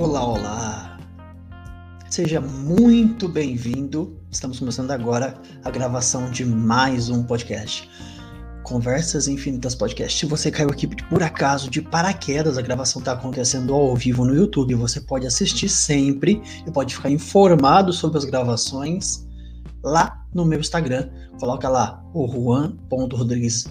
Olá, olá! Seja muito bem-vindo. Estamos começando agora a gravação de mais um podcast. Conversas Infinitas Podcast. Se você caiu aqui por acaso de paraquedas, a gravação está acontecendo ao vivo no YouTube. Você pode assistir sempre e pode ficar informado sobre as gravações lá no meu Instagram. Coloca lá o Juan.Rodrigues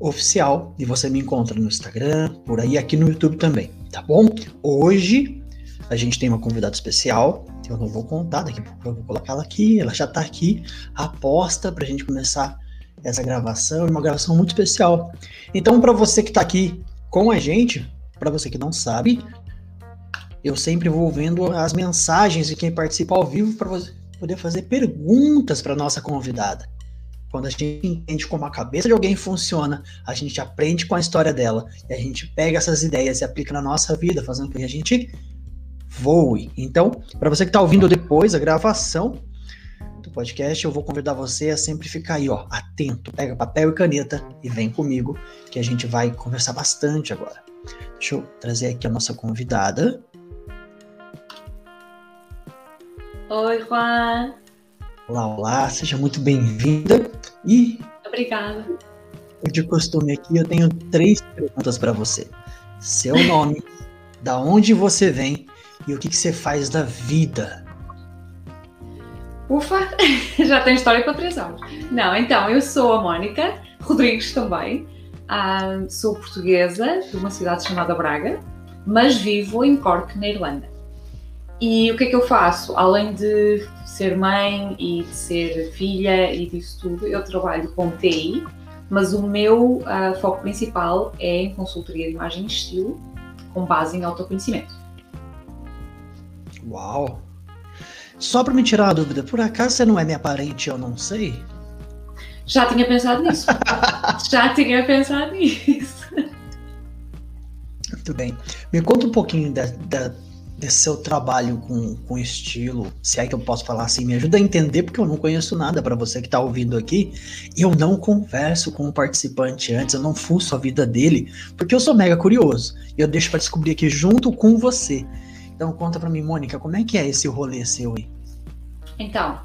oficial e você me encontra no Instagram, por aí, aqui no YouTube também, tá bom? Hoje a gente tem uma convidada especial, eu não vou contar, daqui eu vou colocar ela aqui, ela já tá aqui, aposta pra gente começar essa gravação, uma gravação muito especial. Então, para você que tá aqui com a gente, para você que não sabe, eu sempre vou vendo as mensagens de quem participa ao vivo para você poder fazer perguntas para nossa convidada. Quando a gente entende como a cabeça de alguém funciona, a gente aprende com a história dela e a gente pega essas ideias e aplica na nossa vida, fazendo com que a gente voe. Então, para você que está ouvindo depois a gravação do podcast, eu vou convidar você a sempre ficar aí, ó, atento. Pega papel e caneta e vem comigo, que a gente vai conversar bastante agora. Deixa eu trazer aqui a nossa convidada. Oi, Juan. Olá, olá, seja muito bem-vinda. E. Obrigada. De costume aqui, eu tenho três perguntas para você: seu nome, da onde você vem e o que, que você faz da vida. Ufa, já tem história para três anos. Não, então, eu sou a Mónica Rodrigues também. Ah, sou portuguesa de uma cidade chamada Braga, mas vivo em Cork, na Irlanda. E o que é que eu faço? Além de ser mãe e de ser filha e disso tudo, eu trabalho com TI, mas o meu uh, foco principal é em consultoria de imagem e estilo, com base em autoconhecimento. Uau! Só para me tirar a dúvida, por acaso você não é minha parente, eu não sei? Já tinha pensado nisso. Já tinha pensado nisso. Muito bem. Me conta um pouquinho da, da desse seu trabalho com, com estilo, se é que eu posso falar assim, me ajuda a entender, porque eu não conheço nada para você que está ouvindo aqui. Eu não converso com o participante antes, eu não fuço a vida dele, porque eu sou mega curioso. E eu deixo para descobrir aqui junto com você. Então conta para mim, Mônica, como é que é esse rolê seu aí? Então,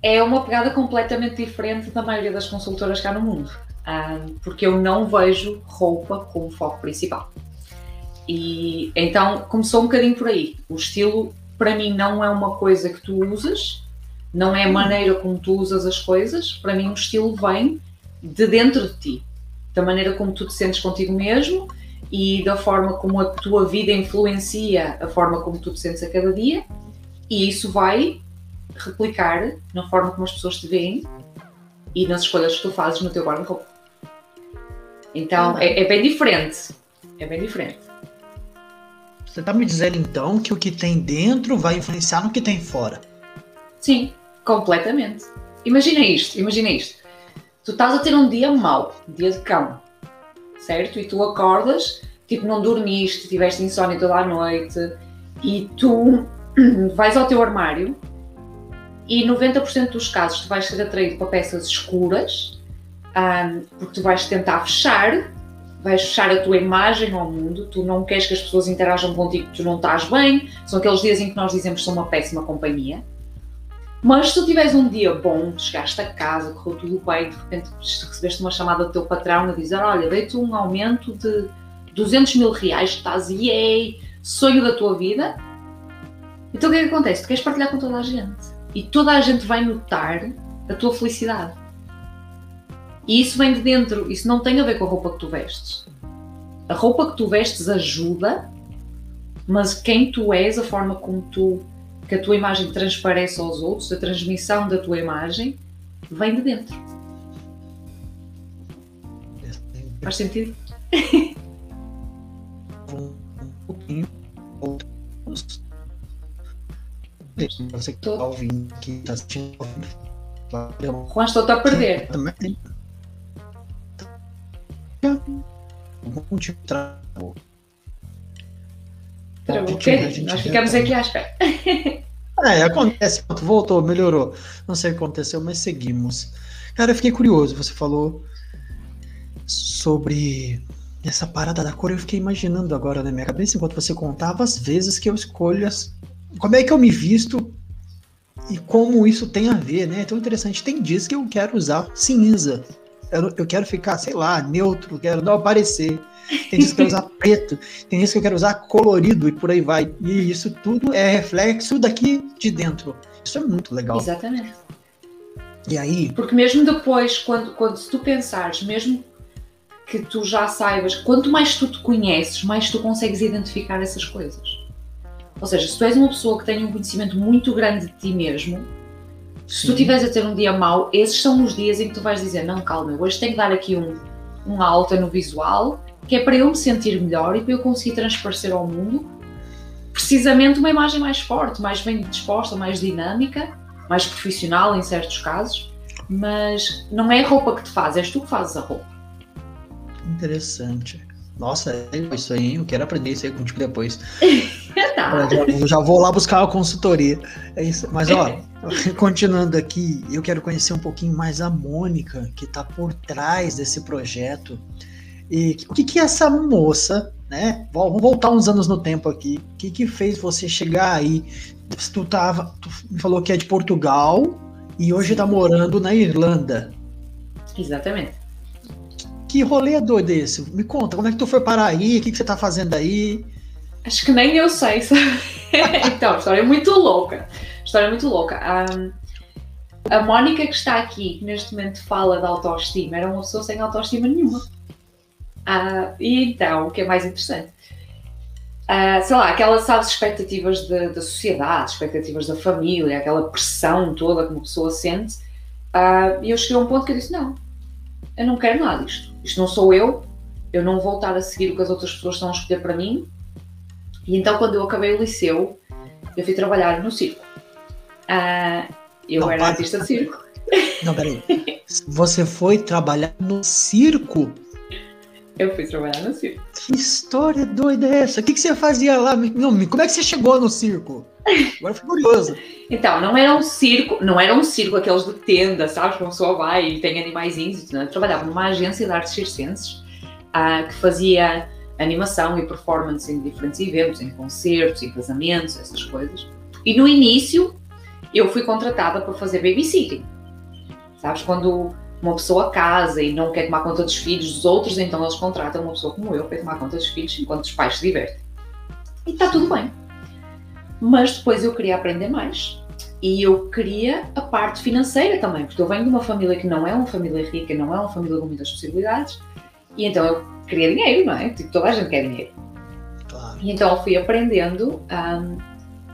é uma pegada completamente diferente da maioria das consultoras cá no mundo, ah, porque eu não vejo roupa como foco principal. E então começou um bocadinho por aí. O estilo, para mim, não é uma coisa que tu usas, não é a maneira como tu usas as coisas. Para mim, o estilo vem de dentro de ti, da maneira como tu te sentes contigo mesmo e da forma como a tua vida influencia a forma como tu te sentes a cada dia. E isso vai replicar na forma como as pessoas te veem e nas escolhas que tu fazes no teu guarda-roupa. Então é, é bem diferente. É bem diferente. Você está me dizendo então que o que tem dentro vai influenciar no que tem fora? Sim, completamente. Imagina isto, imagina isto. Tu estás a ter um dia mau, um dia de cão, certo? E tu acordas, tipo, não dormiste, tiveste insónia toda a noite, e tu vais ao teu armário e 90% dos casos tu vais ser atraído para peças escuras, um, porque tu vais tentar fechar vais fechar a tua imagem ao mundo, tu não queres que as pessoas interajam contigo, tu não estás bem, são aqueles dias em que nós dizemos que sou uma péssima companhia. Mas se tu tiveres um dia bom, chegaste a casa, correu tudo bem, de repente recebeste uma chamada do teu patrão a dizer: Olha, dei-te um aumento de 200 mil reais, estás, yay, sonho da tua vida. Então o que é que acontece? Tu queres partilhar com toda a gente e toda a gente vai notar a tua felicidade. E isso vem de dentro, isso não tem a ver com a roupa que tu vestes. A roupa que tu vestes ajuda, mas quem tu és, a forma como tu, que a tua imagem transparece aos outros, a transmissão da tua imagem, vem de dentro. Faz sentido? um pouquinho. Você que está ouvindo, que está assistindo. Juan, estou-te a perder. Também. Algum tipo de travou. Travou o Nós ficamos aqui à espera. É, acontece. Voltou, melhorou. Não sei o que aconteceu, mas seguimos. Cara, eu fiquei curioso. Você falou sobre Essa parada da cor eu fiquei imaginando agora na minha cabeça enquanto você contava as vezes que eu escolho as... como é que eu me visto e como isso tem a ver, né? É tão interessante. Tem dias que eu quero usar cinza. Eu, eu quero ficar, sei lá, neutro, quero não aparecer. Tem dias que eu quero usar preto. Tem dias que eu quero usar colorido e por aí vai. E isso tudo é reflexo daqui de dentro. Isso é muito legal. Exatamente. E aí? Porque mesmo depois, quando, quando se tu pensares, mesmo que tu já saibas, quanto mais tu te conheces, mais tu consegues identificar essas coisas. Ou seja, se tu és uma pessoa que tem um conhecimento muito grande de ti mesmo, se tu estiveres a ter um dia mau, esses são os dias em que tu vais dizer: Não, calma, hoje tenho que dar aqui um, um alta no visual, que é para eu me sentir melhor e para eu conseguir transparecer ao mundo precisamente uma imagem mais forte, mais bem disposta, mais dinâmica, mais profissional em certos casos. Mas não é a roupa que te faz, és tu que fazes a roupa. Interessante. Nossa, é isso aí, eu quero aprender isso aí contigo depois. tá. já, já, vou lá buscar uma consultoria. É isso. Mas, ó, continuando aqui, eu quero conhecer um pouquinho mais a Mônica, que está por trás desse projeto. E o que, que essa moça, né? Vamos voltar uns anos no tempo aqui. O que, que fez você chegar aí? Tu, tava, tu me falou que é de Portugal e hoje está morando na Irlanda. Exatamente. Que rolê é doido esse? Me conta, como é que tu foi parar aí? O que, que você tá fazendo aí? Acho que nem eu sei, então, história é muito louca. História muito louca. Um, a Mónica que está aqui, que neste momento fala de autoestima, era uma pessoa sem autoestima nenhuma. Uh, e então, o que é mais interessante? Uh, sei lá, aquelas, sabes, expectativas de, da sociedade, expectativas da família, aquela pressão toda que uma pessoa sente. Uh, e eu cheguei a um ponto que eu disse: não, eu não quero nada disto. Isto não sou eu, eu não vou estar a seguir o que as outras pessoas estão a escolher para mim. E então, quando eu acabei o liceu, eu fui trabalhar no circo. Uh, eu não, era artista de circo. Não, peraí. Você foi trabalhar no circo? Eu fui trabalhar no circo. Que história doida é essa? O que, que você fazia lá? Não, como é que você chegou no circo? Agora eu fico curioso. Então, não era um circo, não era um circo aqueles de tenda, sabes? Que uma pessoa vai e tem animaizinhos. Né? Eu trabalhava numa agência de artes circenses uh, que fazia animação e performance em diferentes eventos, em concertos, em casamentos, essas coisas. E no início eu fui contratada para fazer babysitting. Sabes? Quando uma pessoa casa e não quer tomar conta dos filhos dos outros, então eles contratam uma pessoa como eu para tomar conta dos filhos enquanto os pais se divertem. E está tudo bem. Mas depois eu queria aprender mais. E eu queria a parte financeira também, porque eu venho de uma família que não é uma família rica, não é uma família com muitas possibilidades, e então eu queria dinheiro, não é? Tipo, toda a gente quer dinheiro. Claro. E então eu fui aprendendo um,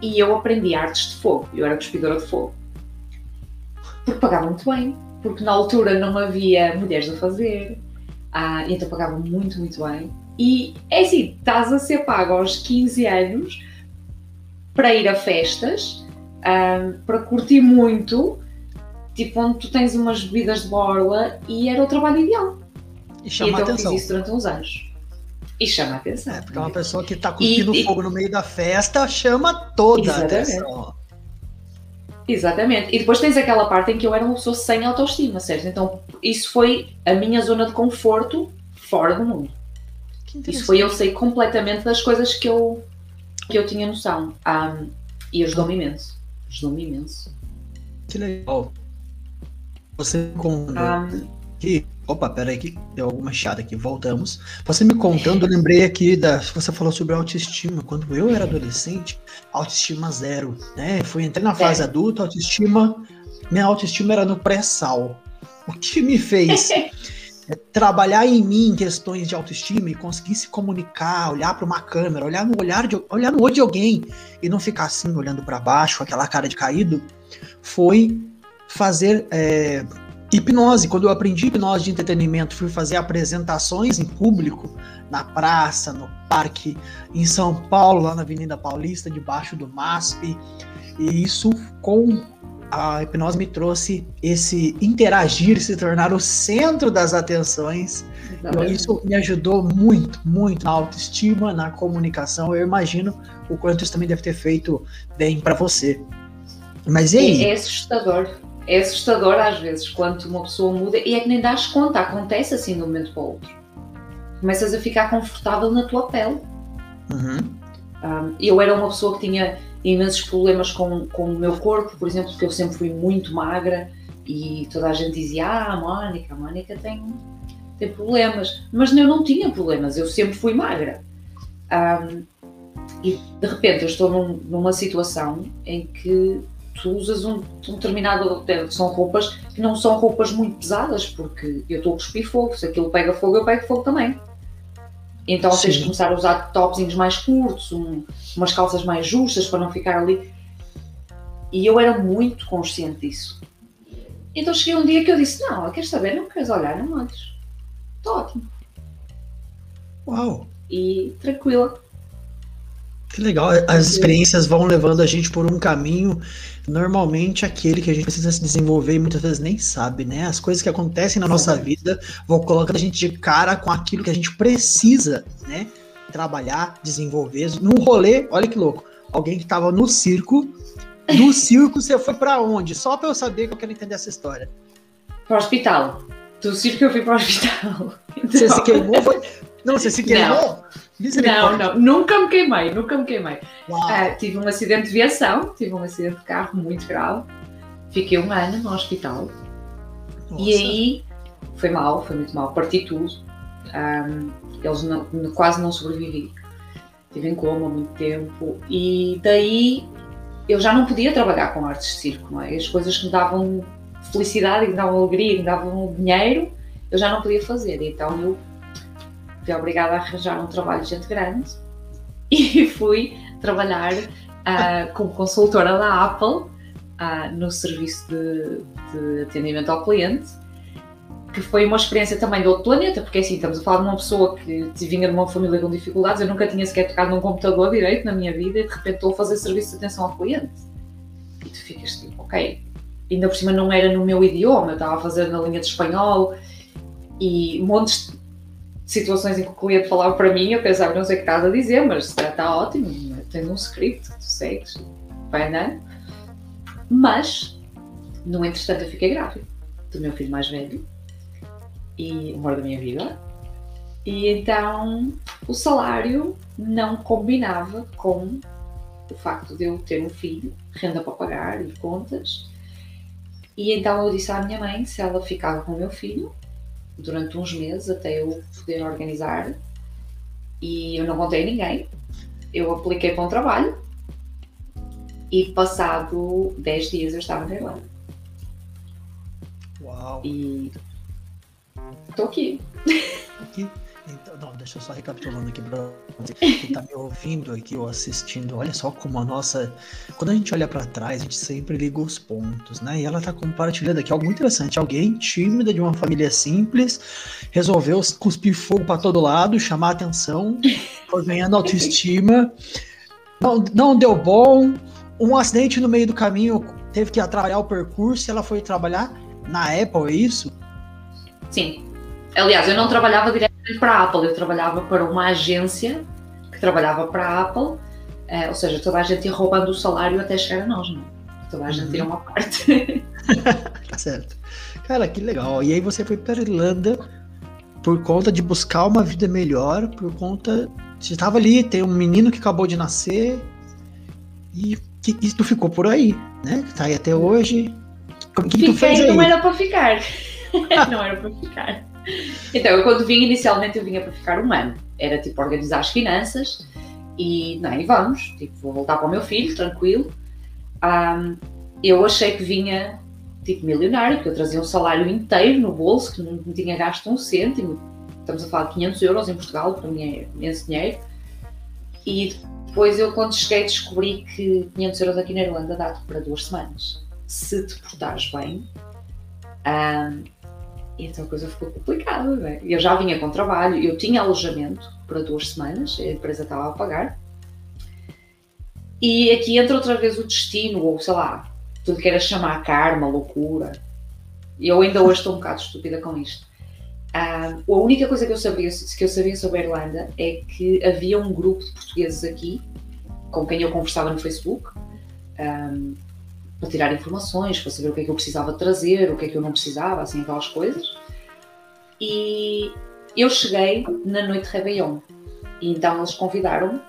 e eu aprendi artes de fogo. Eu era cuspidora de fogo. Porque pagava muito bem, porque na altura não havia mulheres a fazer, e então pagava muito, muito bem. E é assim, estás a ser pago aos 15 anos para ir a festas, um, para curtir muito, tipo onde tu tens umas bebidas de borla e era o trabalho ideal. E chama e então atenção. fiz isso durante uns anos. E chama a atenção. É, porque é uma pessoa que está cuspindo e, fogo e... no meio da festa chama toda Exatamente. a atenção. Exatamente. E depois tens aquela parte em que eu era uma pessoa sem autoestima, certo? Então isso foi a minha zona de conforto fora do mundo. Isso foi eu sei completamente das coisas que eu que eu tinha noção. Um, e ajudou-me imenso. Ajudou-me imenso. Que legal. Você com. Um, que, opa, peraí que deu alguma chata aqui, voltamos. Você me contando, eu lembrei aqui da. Você falou sobre autoestima. Quando eu era adolescente, autoestima zero. Né? Fui entrei na fase é. adulta, autoestima. Minha autoestima era no pré-sal. O que me fez é trabalhar em mim questões de autoestima e conseguir se comunicar, olhar para uma câmera, olhar no olhar de, olhar no olho de alguém e não ficar assim olhando para baixo, aquela cara de caído, foi fazer é, hipnose. Quando eu aprendi hipnose de entretenimento, fui fazer apresentações em público na praça, no parque, em São Paulo, lá na Avenida Paulista, debaixo do MASP. E isso com a hipnose me trouxe esse interagir, se tornar o centro das atenções. Então, isso me ajudou muito, muito na autoestima, na comunicação. Eu imagino o quanto isso também deve ter feito bem para você. Mas e aí? É, é, assustador. É assustador às vezes quando uma pessoa muda e é que nem das conta, acontece assim de um momento para o outro. começas a ficar confortável na tua pele. Uhum. Um, eu era uma pessoa que tinha imensos problemas com, com o meu corpo, por exemplo, porque eu sempre fui muito magra e toda a gente dizia: Ah, a Mónica, a Mónica tem, tem problemas. Mas eu não tinha problemas, eu sempre fui magra. Um, e de repente eu estou num, numa situação em que tu usas um, um, determinado. São roupas que não são roupas muito pesadas, porque eu estou a cuspir fogo. Se aquilo pega fogo, eu pego fogo também. Então Sim. tens de começar a usar topzinhos mais curtos, um, umas calças mais justas para não ficar ali. E eu era muito consciente disso. Então cheguei um dia que eu disse: Não, queres saber? Não queres olhar? Não olhes. Estou ótimo. Uau! E tranquila. Que legal. As experiências vão levando a gente por um caminho, normalmente aquele que a gente precisa se desenvolver e muitas vezes nem sabe, né? As coisas que acontecem na nossa vida vão colocando a gente de cara com aquilo que a gente precisa, né? Trabalhar, desenvolver. Num rolê, olha que louco. Alguém que estava no circo, do circo você foi para onde? Só para eu saber que eu quero entender essa história. Para o hospital. Do circo eu fui para o hospital. Então... Você se queimou? Foi... Não, você se queimou? Não. Não, não, nunca me queimei, nunca me queimei. Uh, tive um acidente de viação, tive um acidente de carro muito grave, fiquei um ano no hospital Nossa. e aí foi mal, foi muito mal, parti tudo. Um, eles não, quase não sobrevivi. Estive em coma muito tempo e daí eu já não podia trabalhar com artes de circo, não é? As coisas que me davam felicidade, que me davam alegria, que me davam dinheiro, eu já não podia fazer. Então eu fui obrigada a arranjar um trabalho de gente grande e fui trabalhar uh, como consultora da Apple uh, no serviço de, de, atendimento ao cliente, que foi uma experiência também de outro planeta, porque assim, estamos a falar de uma pessoa que vinha de uma família com dificuldades, eu nunca tinha sequer tocado num computador direito na minha vida e de repente estou a fazer serviço de atenção ao cliente. E tu ficas tipo, ok, ainda por cima não era no meu idioma, eu estava a fazer na linha de espanhol e montes situações em que o cliente falava para mim, eu pensava, não sei o que estás a dizer, mas está ótimo, tens um script tu segues, vai andando. Mas, no entretanto, eu fiquei grávida do meu filho mais velho e o amor da minha vida. E então o salário não combinava com o facto de eu ter um filho, renda para pagar e contas. E então eu disse à minha mãe se ela ficava com o meu filho durante uns meses até eu poder organizar e eu não contei a ninguém. Eu apliquei para um trabalho e passado 10 dias eu estava na Irlanda. Uau! E estou aqui. aqui. Então, não, deixa eu só recapitulando aqui para você que tá me ouvindo aqui ou assistindo. Olha só como a nossa. Quando a gente olha para trás, a gente sempre liga os pontos, né? E ela tá compartilhando aqui algo muito interessante. Alguém tímida de uma família simples resolveu cuspir fogo para todo lado, chamar atenção, foi ganhando autoestima. Não, não deu bom. Um acidente no meio do caminho teve que atrapalhar o percurso e ela foi trabalhar na Apple, é isso? Sim. Aliás, eu não trabalhava diretamente para a Apple, eu trabalhava para uma agência que trabalhava para a Apple, eh, ou seja, toda a gente ia roubando o salário até chegar a nós, não é? Toda a gente tira uhum. uma parte. tá certo. Cara, que legal. E aí você foi para a Irlanda por conta de buscar uma vida melhor, por conta. Você estava ali, tem um menino que acabou de nascer e que isso ficou por aí, né? Tá aí até hoje. O que, que tu fez aí? não era para ficar. não era para ficar. Então, eu quando vim inicialmente eu vinha para ficar um ano. Era tipo organizar as finanças e nem vamos, tipo, vou voltar para o meu filho, tranquilo. Um, eu achei que vinha tipo milionário, porque eu trazia um salário inteiro no bolso, que não, não tinha gasto um cêntimo. Estamos a falar de 500 euros em Portugal, para mim é imenso dinheiro. E depois eu, quando cheguei, descobri que 500 euros aqui na Irlanda dá-te para duas semanas. Se te portares bem. Um, então a coisa ficou complicada. Né? Eu já vinha com trabalho, eu tinha alojamento para duas semanas, a empresa estava a pagar. E aqui entra outra vez o destino, ou sei lá, tudo que era chamar karma, loucura. E eu ainda hoje estou um bocado estúpida com isto. Uh, a única coisa que eu, sabia, que eu sabia sobre a Irlanda é que havia um grupo de portugueses aqui com quem eu conversava no Facebook. Um, para tirar informações, para saber o que é que eu precisava trazer, o que é que eu não precisava, assim, aquelas coisas. E eu cheguei na noite de Réveillon e então eles convidaram-me,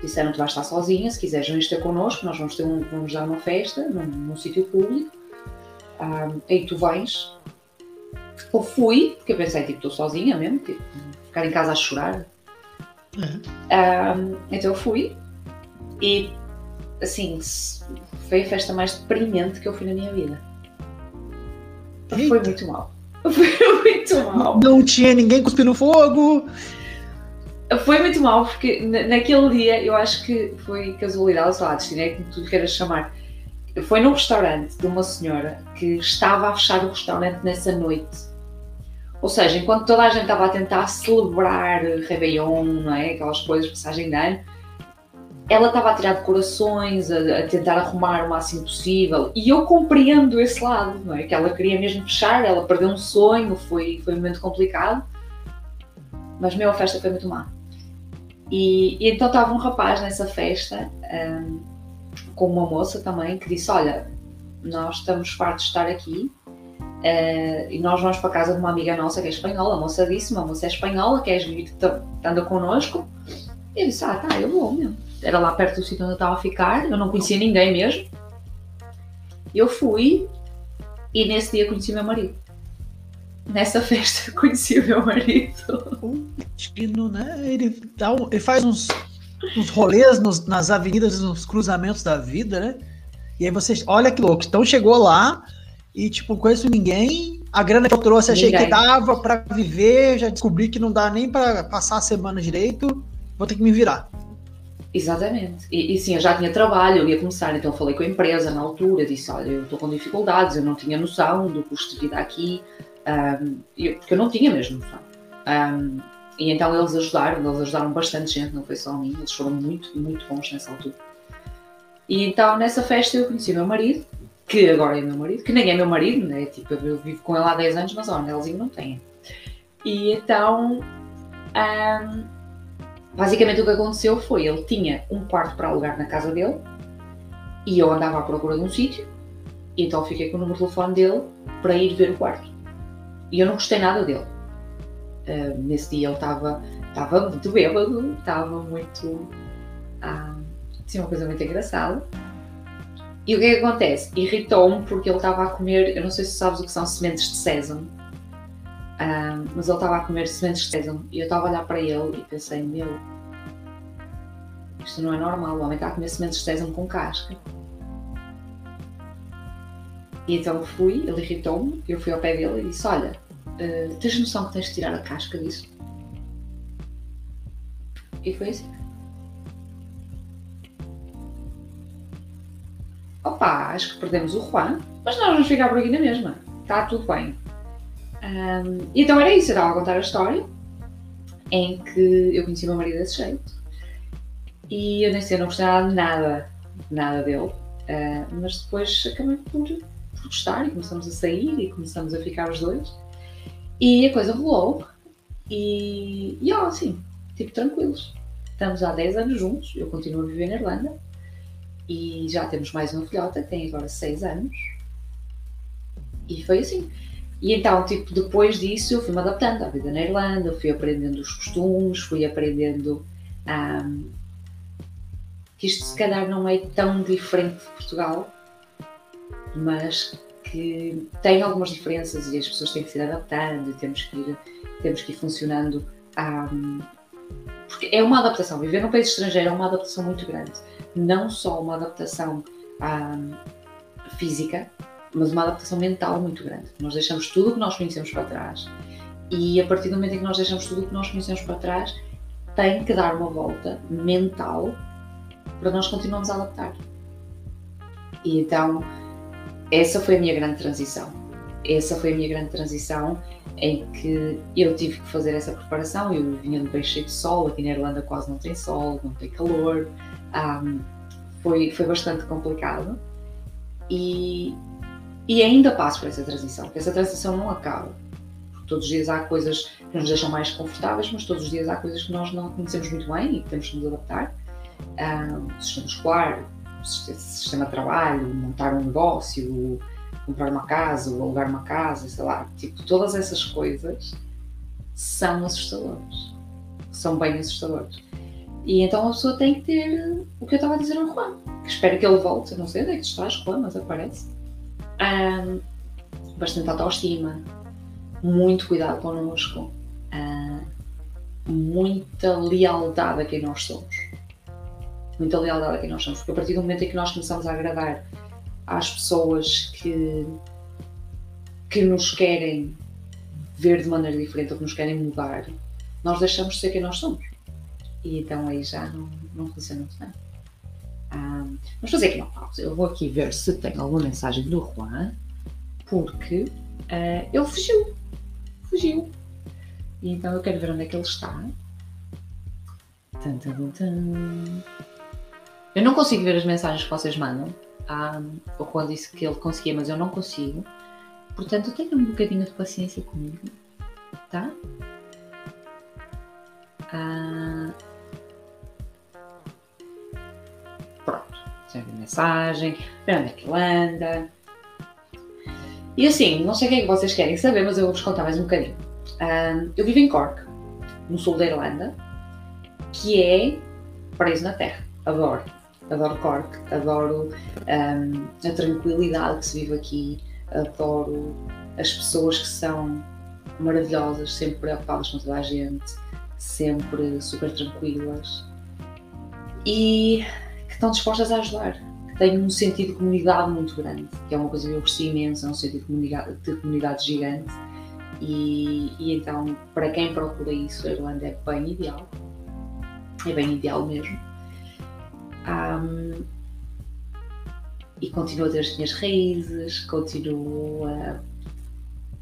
disseram que vais estar sozinha, se quiseres vens ter connosco, nós vamos, ter um, vamos dar uma festa num, num sítio público, um, aí tu vens. Eu fui, porque eu pensei, tipo, estou sozinha mesmo, tipo, ficar em casa a chorar. Uhum. Um, então eu fui e assim foi a festa mais deprimente que eu fui na minha vida. Eita. Foi muito mal. Foi muito mal. Não tinha ninguém cuspindo fogo. Foi muito mal, porque naquele dia eu acho que foi casualidade, sei lá, destino é como tu queiras chamar. Foi num restaurante de uma senhora que estava a fechar o restaurante nessa noite. Ou seja, enquanto toda a gente estava a tentar celebrar Réveillon, não é? Aquelas coisas, passagem de ano, ela estava a tirar decorações, a, a, tentar arrumar o máximo possível, e eu compreendo esse lado, não é? Que ela queria mesmo fechar, ela perdeu um sonho, foi, foi um momento complicado, mas meu, a festa foi muito má. E, e então estava um rapaz nessa festa, um, com uma moça também, que disse: Olha, nós estamos fartos de estar aqui. Uh, e nós vamos para casa de uma amiga nossa que é espanhola. A moça disse: Uma moça é espanhola, queres vir, anda connosco? E eu disse: Ah, tá, eu vou mesmo era lá perto do sítio onde eu estava a ficar, eu não conhecia ninguém mesmo. Eu fui e nesse dia conheci meu marido. Nessa festa conheci o meu marido. Destino, né? Ele, dá um, ele faz uns, uns rolês nos, nas avenidas, nos cruzamentos da vida, né? E aí vocês, olha que louco, então chegou lá e tipo, conheço ninguém, a grana que eu trouxe achei ninguém. que dava para viver, já descobri que não dá nem para passar a semana direito, vou ter que me virar. Exatamente. E, e, sim, eu já tinha trabalho, eu ia começar, então falei com a empresa na altura, disse, olha, eu estou com dificuldades, eu não tinha noção do custo de vida aqui, um, eu, porque eu não tinha mesmo noção. Um, e então eles ajudaram, eles ajudaram bastante gente, não foi só a mim, eles foram muito, muito bons nessa altura. E então nessa festa eu conheci o meu marido, que agora é meu marido, que nem é meu marido, né? Tipo, eu vivo com ele há 10 anos, mas ó, anelzinho não tem. E então um, Basicamente o que aconteceu foi, ele tinha um quarto para alugar na casa dele e eu andava à procura de um sítio, então fiquei com o número de telefone dele para ir ver o quarto. E eu não gostei nada dele. Uh, nesse dia ele estava estava muito bêbado, estava muito. Ah, tinha uma coisa muito engraçada. E o que é que acontece? Irritou-me porque ele estava a comer, eu não sei se sabes o que são sementes de sésamo, um, mas ele estava a comer sementes de sésamo e eu estava a olhar para ele e pensei, meu, isto não é normal, o homem está a comer sementes de sésamo com casca. E então fui, ele irritou-me, eu fui ao pé dele e disse, olha, uh, tens noção que tens de tirar a casca disso? E foi assim. Opa, acho que perdemos o Juan, mas nós vamos ficar por aqui na mesma. Está tudo bem. Um, então era isso, eu estava a contar a história em que eu conheci o meu marido desse jeito e eu nem sei, não gostava nada, nada dele, uh, mas depois acabei por, por gostar e começamos a sair e começamos a ficar os dois e a coisa rolou e, e ó, assim, tipo tranquilos. Estamos há 10 anos juntos, eu continuo a viver na Irlanda e já temos mais uma filhota que tem agora 6 anos e foi assim. E então, tipo, depois disso eu fui-me adaptando à vida na Irlanda, fui aprendendo os costumes, fui aprendendo um, que isto se calhar não é tão diferente de Portugal, mas que tem algumas diferenças e as pessoas têm que se adaptando e temos que ir, temos que ir funcionando. Um, porque é uma adaptação, viver num país estrangeiro é uma adaptação muito grande. Não só uma adaptação um, física, mas uma adaptação mental muito grande. Nós deixamos tudo o que nós conhecemos para trás e a partir do momento em que nós deixamos tudo o que nós conhecemos para trás, tem que dar uma volta mental para nós continuarmos a adaptar. E então, essa foi a minha grande transição. Essa foi a minha grande transição em que eu tive que fazer essa preparação. Eu vinha de um país cheio de sol, aqui na Irlanda quase não tem sol, não tem calor. Um, foi, foi bastante complicado. E, e ainda passo por essa transição, porque essa transição não acaba. Porque todos os dias há coisas que nos deixam mais confortáveis, mas todos os dias há coisas que nós não conhecemos muito bem e que temos que nos adaptar. Um, sistema escolar, sistema de trabalho, montar um negócio, comprar uma casa alugar uma casa, sei lá, tipo, todas essas coisas são assustadores. São bem assustadores. E então a pessoa tem que ter o que eu estava a dizer ao Juan. Que espero que ele volte. Eu não sei onde é que tu estás, Juan, mas aparece. Um, bastante autoestima. Muito cuidado connosco. Uh, muita lealdade a quem nós somos. Muita lealdade a quem nós somos. Porque a partir do momento em que nós começamos a agradar às pessoas que, que nos querem ver de maneira diferente ou que nos querem mudar, nós deixamos de ser quem nós somos. E então aí já não, não funciona muito bem. Ah, vamos fazer aqui uma pausa. Eu vou aqui ver se tem alguma mensagem do Juan, porque uh, ele fugiu. Fugiu. E então eu quero ver onde é que ele está. Tum, tum, tum. Eu não consigo ver as mensagens que vocês mandam. Ah, o Juan disse que ele conseguia, mas eu não consigo. Portanto, tenha um bocadinho de paciência comigo, tá? Ah, sempre mensagem, para onde é que anda. E assim, não sei o que é que vocês querem saber, mas eu vou-vos contar mais um bocadinho. Ah, eu vivo em Cork, no sul da Irlanda, que é paraíso na Terra. Adoro. Adoro Cork, adoro um, a tranquilidade que se vive aqui, adoro as pessoas que são maravilhosas, sempre preocupadas com toda a gente, sempre super tranquilas e estão dispostas a ajudar, que têm um sentido de comunidade muito grande, que é uma coisa que eu aprecio imenso, é um sentido de comunidade, de comunidade gigante. E, e, então, para quem procura isso, a Irlanda é bem ideal, é bem ideal mesmo. Um, e continuo a ter as minhas raízes, continuo a,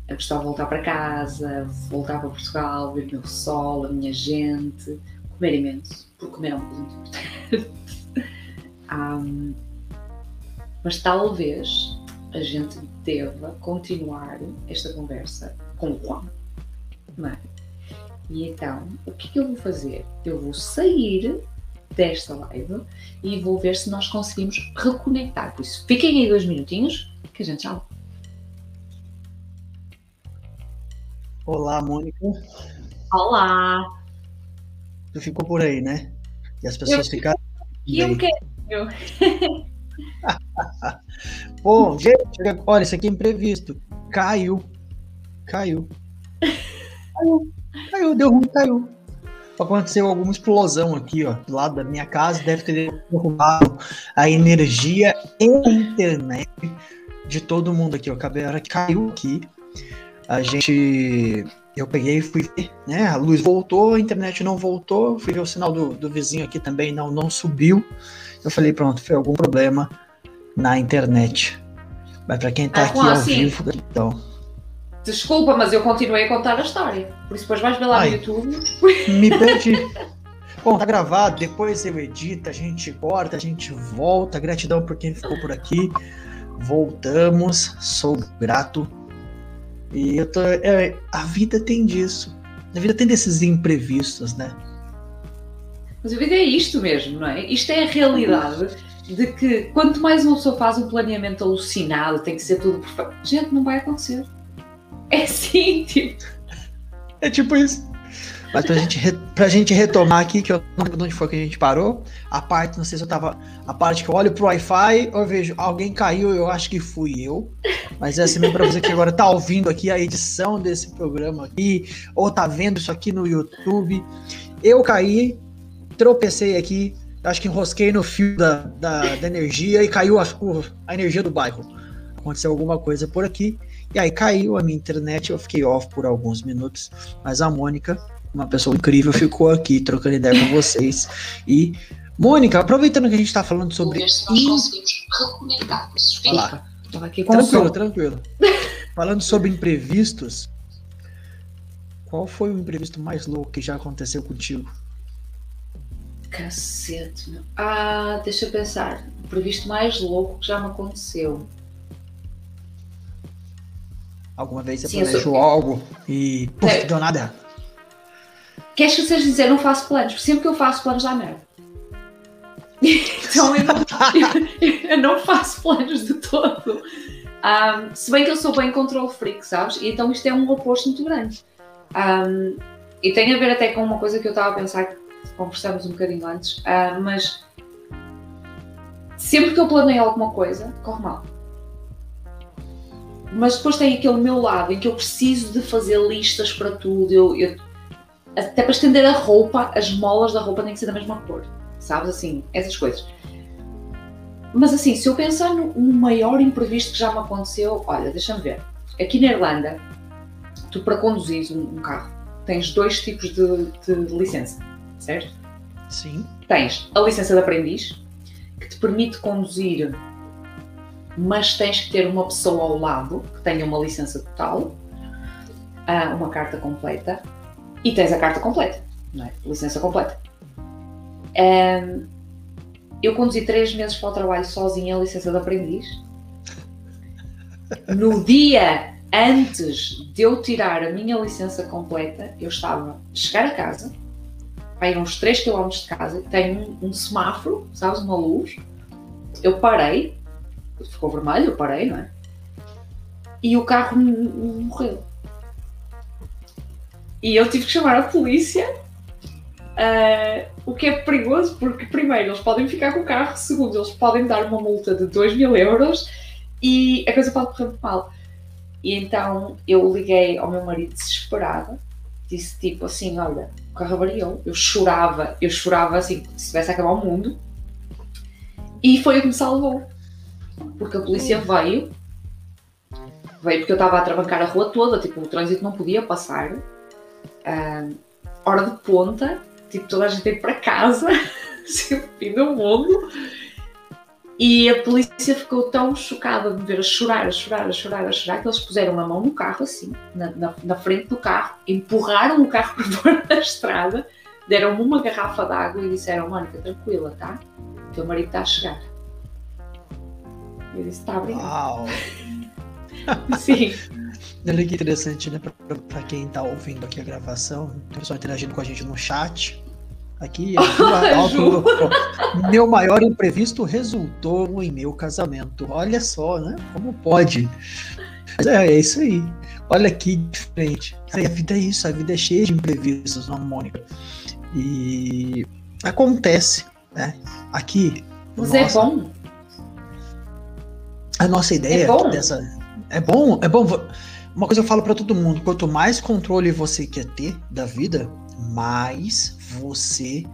a gostar de voltar para casa, voltar para Portugal, ver o meu sol, a minha gente, comer imenso, porque comer é uma coisa muito importante. um, mas talvez a gente deva continuar esta conversa com o Juan, não é? E então, o que, é que eu vou fazer? Eu vou sair desta live e vou ver se nós conseguimos reconectar. Por isso, fiquem aí dois minutinhos que a gente já Olá, Mônica. Olá. Tu ficou por aí, né? E as pessoas eu ficaram. E eu quero. Bom, gente, olha, isso aqui é imprevisto. Caiu. Caiu. Caiu. Caiu, deu ruim, caiu aconteceu alguma explosão aqui, ó, do lado da minha casa, deve ter derrubado a energia e a internet de todo mundo aqui. Ó. A hora que caiu aqui, a gente. Eu peguei e fui ver, né? A luz voltou, a internet não voltou, fui ver o sinal do, do vizinho aqui também não, não subiu. Eu falei, pronto, foi algum problema na internet. Mas para quem tá ah, aqui ao assim, vivo, então. Desculpa, mas eu continuei a contar a história. Por isso depois vais ver lá Ai, no YouTube. Me perdi. Bom, tá gravado, depois eu edito, a gente corta, a gente volta. Gratidão por quem ficou por aqui. Voltamos, sou grato. E eu tô. É, a vida tem disso. A vida tem desses imprevistos, né? Mas a vida é isto mesmo, não é? Isto é a realidade de que quanto mais uma pessoa faz um planeamento alucinado, tem que ser tudo perfeito. Gente, não vai acontecer. É sim, tipo. É tipo isso. Mas pra gente, re, pra gente retomar aqui, que eu não lembro onde foi que a gente parou, a parte, não sei se eu tava. A parte que eu olho pro Wi-Fi, eu vejo alguém caiu, eu acho que fui eu. Mas é assim mesmo pra você que agora tá ouvindo aqui a edição desse programa aqui, ou tá vendo isso aqui no YouTube. Eu caí, tropecei aqui, acho que enrosquei no fio da, da, da energia e caiu a, a energia do bairro. Aconteceu alguma coisa por aqui. E aí caiu a minha internet, eu fiquei off por alguns minutos, mas a Mônica, uma pessoa incrível, ficou aqui trocando ideia com vocês. E, Mônica, aproveitando que a gente está falando sobre. Ver se nós conseguimos reconectar. Lá. Tranquilo, tranquilo. falando sobre imprevistos, qual foi o imprevisto mais louco que já aconteceu contigo? Cacete, meu. Ah, deixa eu pensar. O imprevisto mais louco que já me aconteceu. Alguma vez você Sim, planejou sou... algo e puf, é. deu nada. Queres que seja dizer, não faço planos, porque sempre que eu faço planos dá merda. então eu não, eu não, faço planos de todo. Um, se bem que eu sou bem control freak, sabes? Então isto é um oposto muito grande. Um, e tem a ver até com uma coisa que eu estava a pensar, que conversamos um bocadinho antes, uh, mas sempre que eu planeio alguma coisa, corre mal. Mas depois tem aquele meu lado em que eu preciso de fazer listas para tudo. Eu, eu, até para estender a roupa, as molas da roupa têm que ser da mesma cor. Sabes? Assim, essas coisas. Mas assim, se eu pensar no, no maior imprevisto que já me aconteceu, olha, deixa-me ver. Aqui na Irlanda, tu para conduzir um, um carro tens dois tipos de, de, licença, certo? Sim. Tens a licença de aprendiz, que te permite conduzir, mas tens que ter uma pessoa ao lado que tenha uma licença total, ah, uma carta completa, e tens a carta completa, não é? Licença completa. Eu conduzi três meses para o trabalho sozinha a licença de aprendiz. No dia antes de eu tirar a minha licença completa, eu estava a chegar a casa, aí uns 3 km de casa, tem um, um, semáforo, sabes, uma luz. Eu parei, ficou vermelho, eu parei, não é? E o carro morreu. E eu tive que chamar a polícia, uh, o que é perigoso, porque primeiro eles podem ficar com o carro, segundo eles podem dar uma multa de 2 mil euros e a coisa pode correr mal. E então eu liguei ao meu marido desesperada, disse tipo assim: Olha, o carro avariou. Eu chorava, eu chorava assim, se tivesse a acabar o mundo. E foi o que me salvou. Porque a polícia veio, veio porque eu estava a travancar a rua toda, tipo, o trânsito não podia passar. Uh, hora de ponta, tipo, toda a gente veio para casa, assim, fim do mundo. E a polícia ficou tão chocada de ver a chorar, a chorar, a chorar, a chorar, que eles puseram a mão no carro, assim, na, na, na frente do carro, empurraram o carro para fora da estrada, deram-me uma garrafa de água e disseram: Mónica, tranquila, tá? O teu marido está a chegar. Eu disse: Está, obrigado. Uau! Sim. Olha que interessante, né? Para quem está ouvindo aqui a gravação, o pessoal interagindo com a gente no chat. Aqui, alto, meu maior imprevisto resultou em meu casamento. Olha só, né? Como pode? Mas é, é isso aí. Olha que diferente. A vida é isso, a vida é cheia de imprevistos, não, Mônica? E acontece, né? Aqui. Mas é nossa, é bom. A nossa ideia é bom. dessa. É bom, é bom. Uma coisa eu falo para todo mundo: quanto mais controle você quer ter da vida, mais você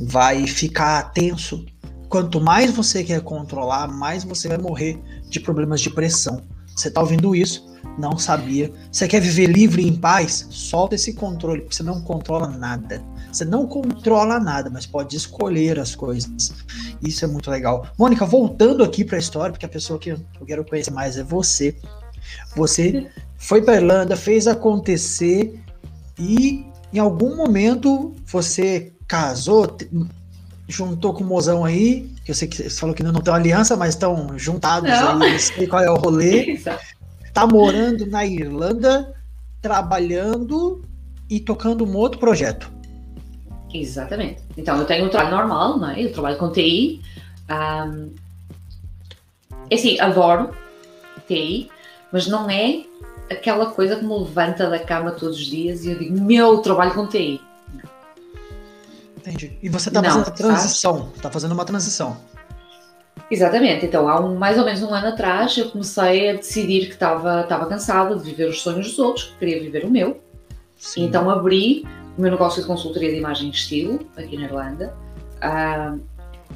vai ficar tenso. Quanto mais você quer controlar, mais você vai morrer de problemas de pressão. Você tá ouvindo isso? Não sabia. Você quer viver livre e em paz? Solta esse controle, porque você não controla nada. Você não controla nada, mas pode escolher as coisas. Isso é muito legal. Mônica, voltando aqui para a história, porque a pessoa que eu quero conhecer mais é você. Você foi para Irlanda, fez acontecer e em algum momento você casou, juntou com o mozão aí, que eu sei que você falou que não tem aliança, mas estão juntados não. aí, não sei qual é o rolê. tá morando na Irlanda, trabalhando e tocando um outro projeto. Exatamente. Então, eu tenho um trabalho normal, né? eu trabalho com TI. Um, é assim, adoro TI, mas não é aquela coisa que me levanta da cama todos os dias e eu digo, meu, trabalho com TI. Entendi. E você está fazendo a transição, está fazendo uma transição. Exatamente. Então, há um, mais ou menos um ano atrás, eu comecei a decidir que estava cansada de viver os sonhos dos outros, que queria viver o meu. Sim. Então, abri o meu negócio de consultoria de imagem e estilo, aqui na Irlanda. Uh,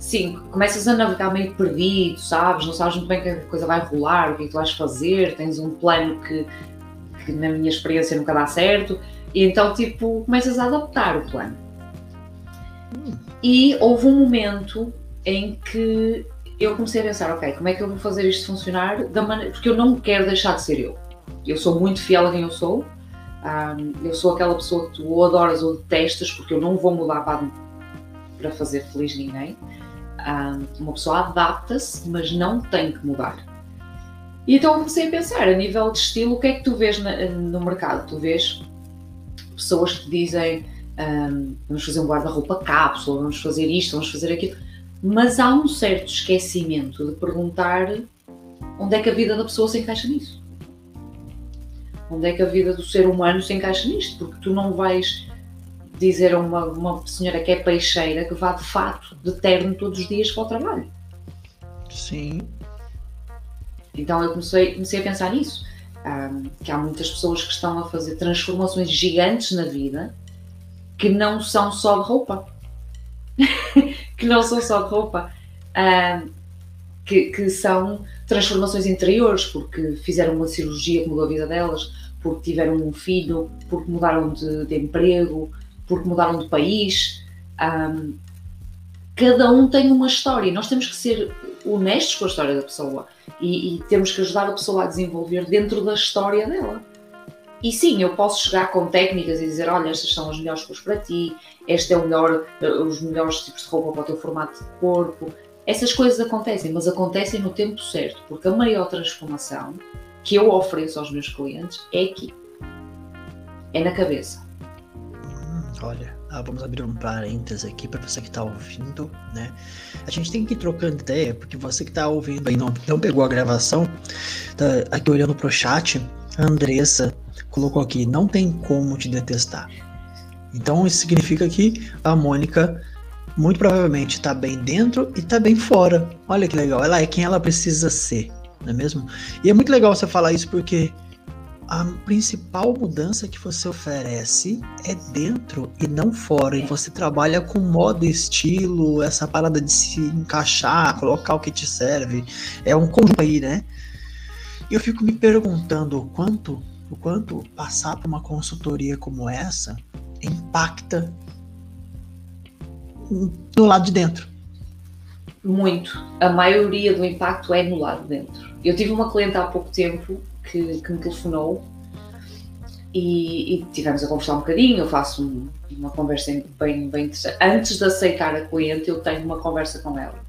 sim, começas a navegar meio perdido, sabes? Não sabes muito bem que a coisa vai rolar, o que é que tu vais fazer, tens um plano que, que na minha experiência nunca dá certo, e então, tipo, começas a adaptar o plano. E houve um momento em que eu comecei a pensar, ok, como é que eu vou fazer isto funcionar da maneira. Porque eu não quero deixar de ser eu. Eu sou muito fiel a quem eu sou. Um, eu sou aquela pessoa que tu ou adoras ou detestas, porque eu não vou mudar para, para fazer feliz ninguém. Um, uma pessoa adapta-se, mas não tem que mudar. E então comecei a pensar, a nível de estilo, o que é que tu vês no mercado? Tu vês pessoas que dizem um, vamos fazer um guarda-roupa cápsula, vamos fazer isto, vamos fazer aquilo, mas há um certo esquecimento de perguntar onde é que a vida da pessoa se encaixa nisso. Onde é que a vida do ser humano se encaixa nisto? Porque tu não vais dizer a uma, uma senhora que é peixeira que vá de fato de terno todos os dias para o trabalho. Sim. Então eu comecei, comecei a pensar nisso. Um, que há muitas pessoas que estão a fazer transformações gigantes na vida que não são só de roupa. que não são só de roupa. Um, que, que, são transformações interiores, porque fizeram uma cirurgia que mudou a vida delas, porque tiveram um filho, porque mudaram de, de emprego, porque mudaram de país. Um, cada um tem uma história. Nós temos que ser honestos com a história da pessoa e, e, temos que ajudar a pessoa a desenvolver dentro da história dela. E sim, eu posso chegar com técnicas e dizer: olha, estas são as melhores cores para ti, este é o melhor, os melhores tipos de roupa para o teu formato de corpo. Essas coisas acontecem, mas acontecem no tempo certo, porque a maior transformação que eu ofereço aos meus clientes é aqui é na cabeça. Olha, ah, vamos abrir um parênteses aqui para você que está ouvindo, né? A gente tem que ir trocando ideia, porque você que está ouvindo aí não, não pegou a gravação, tá aqui olhando pro chat, a Andressa colocou aqui, não tem como te detestar. Então isso significa que a Mônica muito provavelmente está bem dentro e está bem fora. Olha que legal, ela é quem ela precisa ser, não é mesmo? E é muito legal você falar isso porque a principal mudança que você oferece é dentro e não fora. E você trabalha com modo estilo, essa parada de se encaixar, colocar o que te serve. É um conjunto aí, né? E eu fico me perguntando o quanto, o quanto passar por uma consultoria como essa impacta do lado de dentro. Muito. A maioria do impacto é no lado de dentro. Eu tive uma cliente há pouco tempo que, que me telefonou e, e, tivemos a conversar um bocadinho. Eu faço um, uma conversa bem, bem interessante. Antes de aceitar a cliente, eu tenho uma conversa com ela.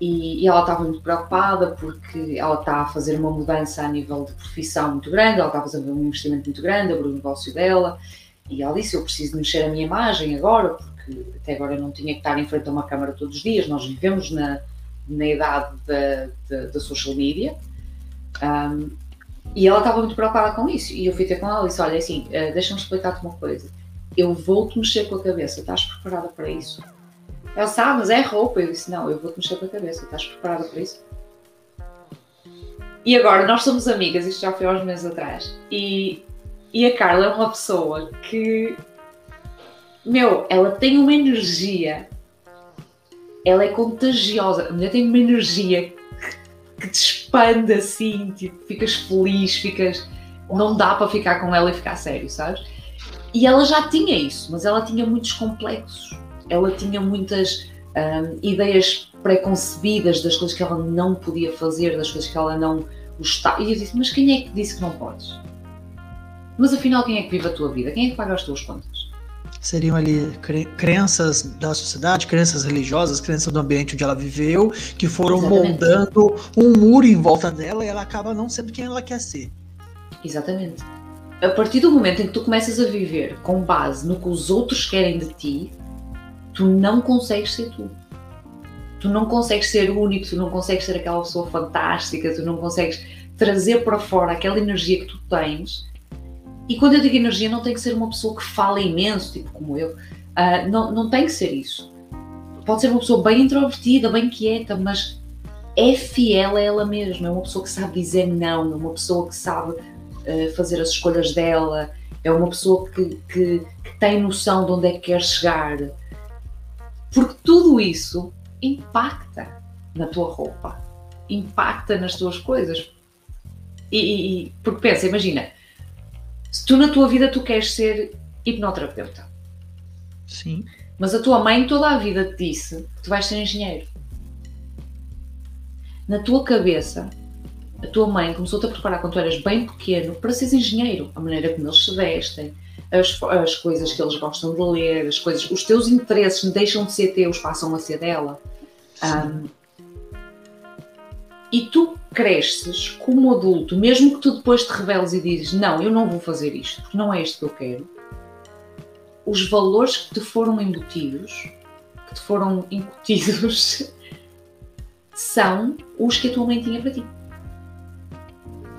E, e, ela estava muito preocupada porque ela está a fazer uma mudança a nível de profissão muito grande, ela está a fazer um investimento muito grande, abrir o negócio dela. E ela disse: Eu preciso mexer a minha imagem agora, porque até agora eu não tinha que estar em frente a uma câmara todos os dias. Nós vivemos na, na idade da, da, da social media. Um, e ela estava muito preocupada com isso. E eu fui ter com ela e disse: Olha, assim, uh, deixa-me explicar-te uma coisa. Eu vou-te mexer com a cabeça, estás preparada para isso? Ela sabe, ah, mas é roupa. Eu disse: Não, eu vou-te mexer com a cabeça, estás preparada para isso? E agora, nós somos amigas, isto já foi há uns meses atrás. E, e a Carla é uma pessoa que, meu, ela tem uma energia, ela é contagiosa. A mulher tem uma energia que te expande assim, tipo, ficas feliz, ficas. Não dá para ficar com ela e ficar sério, sabes? E ela já tinha isso, mas ela tinha muitos complexos, ela tinha muitas hum, ideias preconcebidas das coisas que ela não podia fazer, das coisas que ela não gostava. E eu disse: Mas quem é que disse que não podes? Mas afinal, quem é que vive a tua vida? Quem é que paga as tuas contas? Seriam ali cre crenças da sociedade, crenças religiosas, crenças do ambiente onde ela viveu, que foram Exatamente. moldando um muro em volta dela e ela acaba não sendo quem ela quer ser. Exatamente. A partir do momento em que tu começas a viver com base no que os outros querem de ti, tu não consegues ser tu. Tu não consegues ser único, tu não consegues ser aquela pessoa fantástica, tu não consegues trazer para fora aquela energia que tu tens e quando eu digo energia, não tem que ser uma pessoa que fala imenso, tipo como eu. Uh, não, não tem que ser isso. Pode ser uma pessoa bem introvertida, bem quieta, mas é fiel a ela mesma. É uma pessoa que sabe dizer não, é uma pessoa que sabe uh, fazer as escolhas dela, é uma pessoa que, que, que tem noção de onde é que quer chegar. Porque tudo isso impacta na tua roupa, impacta nas tuas coisas. E, e, porque pensa, imagina, se tu na tua vida tu queres ser hipnoterapeuta. Sim. Mas a tua mãe toda a vida te disse que tu vais ser engenheiro. Na tua cabeça, a tua mãe começou-te a preparar quando tu eras bem pequeno para seres engenheiro. A maneira como eles se vestem, as, as coisas que eles gostam de ler, as coisas, os teus interesses deixam de ser teus, passam a ser dela. Um, e tu cresces como adulto, mesmo que tu depois te reveles e dizes não, eu não vou fazer isto, porque não é isto que eu quero, os valores que te foram embutidos, que te foram incutidos, são os que a tua mãe tinha para ti.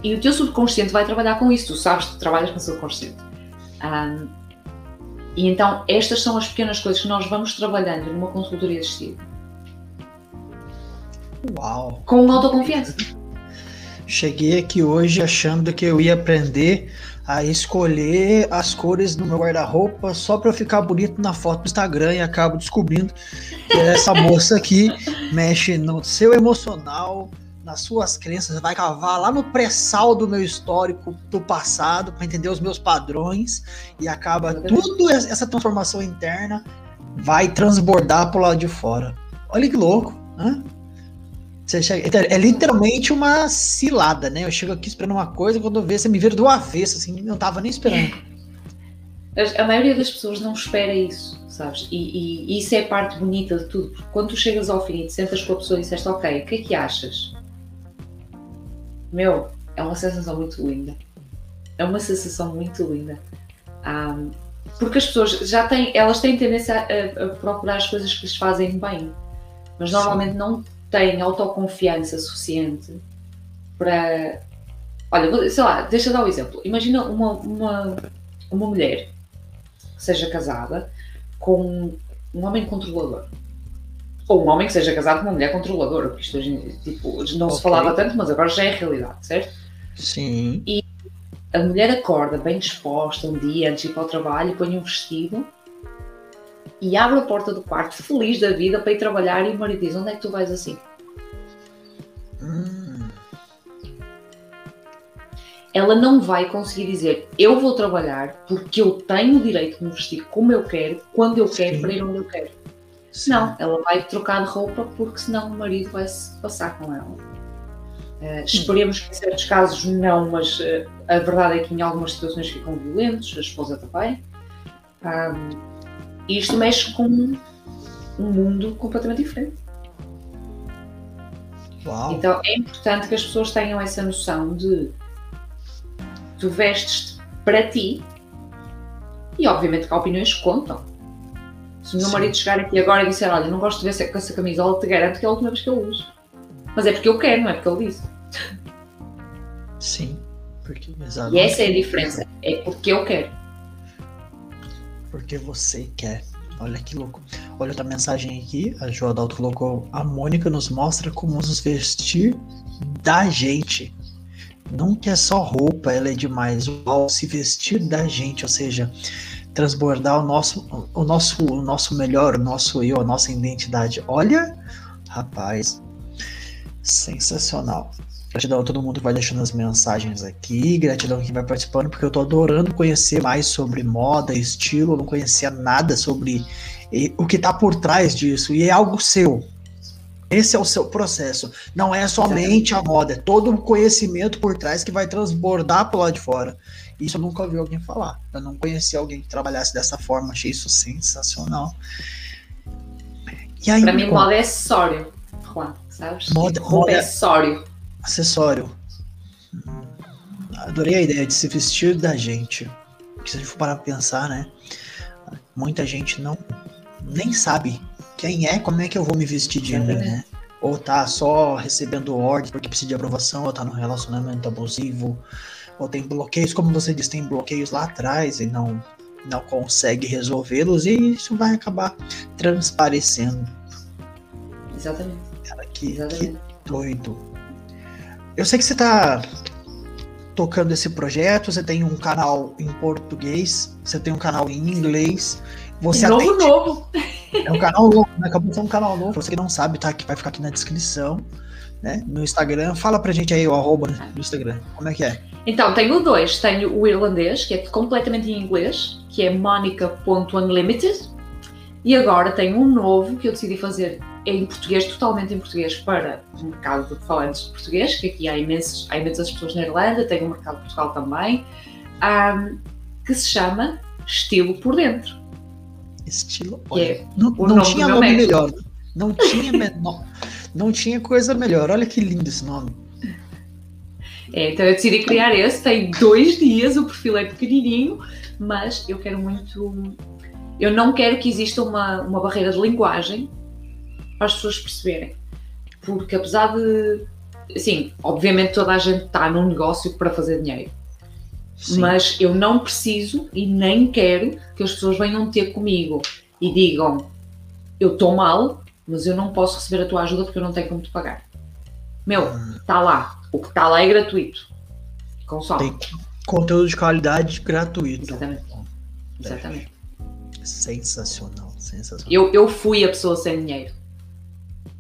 e o teu subconsciente vai trabalhar com isso. Tu sabes que trabalhas com o subconsciente. Um, e então estas são as pequenas coisas que nós vamos trabalhando numa consultoria de estilo. Uau! Com autoconfiança. Cheguei aqui hoje achando que eu ia aprender a escolher as cores do meu guarda-roupa só para eu ficar bonito na foto do Instagram e acabo descobrindo que essa moça aqui mexe no seu emocional, nas suas crenças, vai cavar lá no pré-sal do meu histórico do passado para entender os meus padrões e acaba tudo essa transformação interna vai transbordar pro lado de fora. Olha que louco, né? Chega, é, é literalmente uma cilada, né? Eu chego aqui esperando uma coisa, quando eu vejo, você me vira do avesso, assim, não tava nem esperando. A maioria das pessoas não espera isso, sabes? E, e, e, isso é a parte bonita de tudo, porque quando tu chegas ao fim e te sentas com a pessoa e disseste, ok, o que é que achas? Meu, é uma sensação muito linda. É uma sensação muito linda. Um, porque as pessoas já têm, elas têm tendência a, a, procurar as coisas que lhes fazem bem, mas normalmente Sim. não têm autoconfiança suficiente para. Olha, sei lá, deixa eu dar um exemplo. Imagina uma, uma, uma mulher que seja casada com um homem controlador. Ou um homem que seja casado com uma mulher controladora, porque isto hoje tipo, não okay. se falava tanto, mas agora já é realidade, certo? Sim. E a mulher acorda bem disposta um dia antes de ir para o trabalho, põe um vestido e abre a porta do quarto, feliz da vida, para ir trabalhar. E o marido diz: Onde é que tu vais assim? Hum. Ela não vai conseguir dizer: Eu vou trabalhar porque eu tenho o direito de me vestir como eu quero, quando eu quero, Sim. para ir onde eu quero. Sim. Não, ela vai trocar de roupa porque senão o marido vai se passar com ela. Uh, esperemos que em certos casos não, mas uh, a verdade é que em algumas situações ficam violentos, a esposa também. Um, e isto mexe com um mundo completamente diferente. Uau. Então é importante que as pessoas tenham essa noção de tu vestes para ti e obviamente que opiniões contam. Se o meu Sim. marido chegar aqui agora e disser, olha, não gosto de ver com essa camisola, te garanto que é a última vez que eu uso. Mas é porque eu quero, não é porque ele disse. Sim, porque exatamente. E essa é a diferença. É porque eu quero porque você quer. Olha que louco. Olha outra mensagem aqui. A Joadalto colocou: A Mônica nos mostra como nos vestir da gente. Nunca é só roupa, ela é demais. Ao se vestir da gente, ou seja, transbordar o nosso, o nosso, o nosso melhor, o nosso eu, a nossa identidade. Olha, rapaz, sensacional. Gratidão a todo mundo que vai deixando as mensagens aqui. Gratidão a quem vai participando, porque eu tô adorando conhecer mais sobre moda, estilo. Eu não conhecia nada sobre o que tá por trás disso. E é algo seu. Esse é o seu processo. Não é somente a moda, é todo o conhecimento por trás que vai transbordar pro lado de fora. Isso eu nunca ouvi alguém falar. Eu não conheci alguém que trabalhasse dessa forma. Achei isso sensacional. E aí, pra mim, moda é acessório, Juan, sabes? Moda, roupa moda, é acessório acessório. Adorei a ideia de se vestir da gente. Porque se a gente for parar pra pensar, né? Muita gente não nem sabe quem é, como é que eu vou me vestir de mim, né? Ou tá só recebendo ordem porque precisa de aprovação, ou tá num relacionamento abusivo, ou tem bloqueios, como você disse, tem bloqueios lá atrás e não não consegue resolvê-los e isso vai acabar transparecendo. Exatamente. Cara, que, Exatamente. que doido. Eu sei que você está tocando esse projeto, você tem um canal em português, você tem um canal em inglês. Você novo, atende... novo. É um canal novo, né? Acabou de ser um canal novo. Você que não sabe, tá aqui, vai ficar aqui na descrição, né? No Instagram. Fala pra gente aí o arroba no Instagram. Como é que é? Então, tenho dois. Tenho o irlandês, que é completamente em inglês, que é monica.unlimited. E agora tenho um novo que eu decidi fazer em português, totalmente em português, para o mercado de falantes de português, que aqui há, imensos, há imensas pessoas na Irlanda, tem um mercado de Portugal também, um, que se chama Estilo por Dentro. Estilo. Olha, é não, não tinha nome melhor. Não tinha, menor, não tinha coisa melhor. Olha que lindo esse nome. É, então eu decidi criar esse, tem dois dias, o perfil é pequenininho, mas eu quero muito. Eu não quero que exista uma, uma barreira de linguagem para as pessoas perceberem. Porque apesar de assim, obviamente toda a gente está num negócio para fazer dinheiro. Sim. Mas eu não preciso e nem quero que as pessoas venham ter comigo e digam eu estou mal, mas eu não posso receber a tua ajuda porque eu não tenho como te pagar. Meu, está hum. lá. O que está lá é gratuito. Consome. Tem conteúdo de qualidade gratuito. Exatamente. Exatamente. Sensacional, sensacional. Eu, eu fui a pessoa sem dinheiro.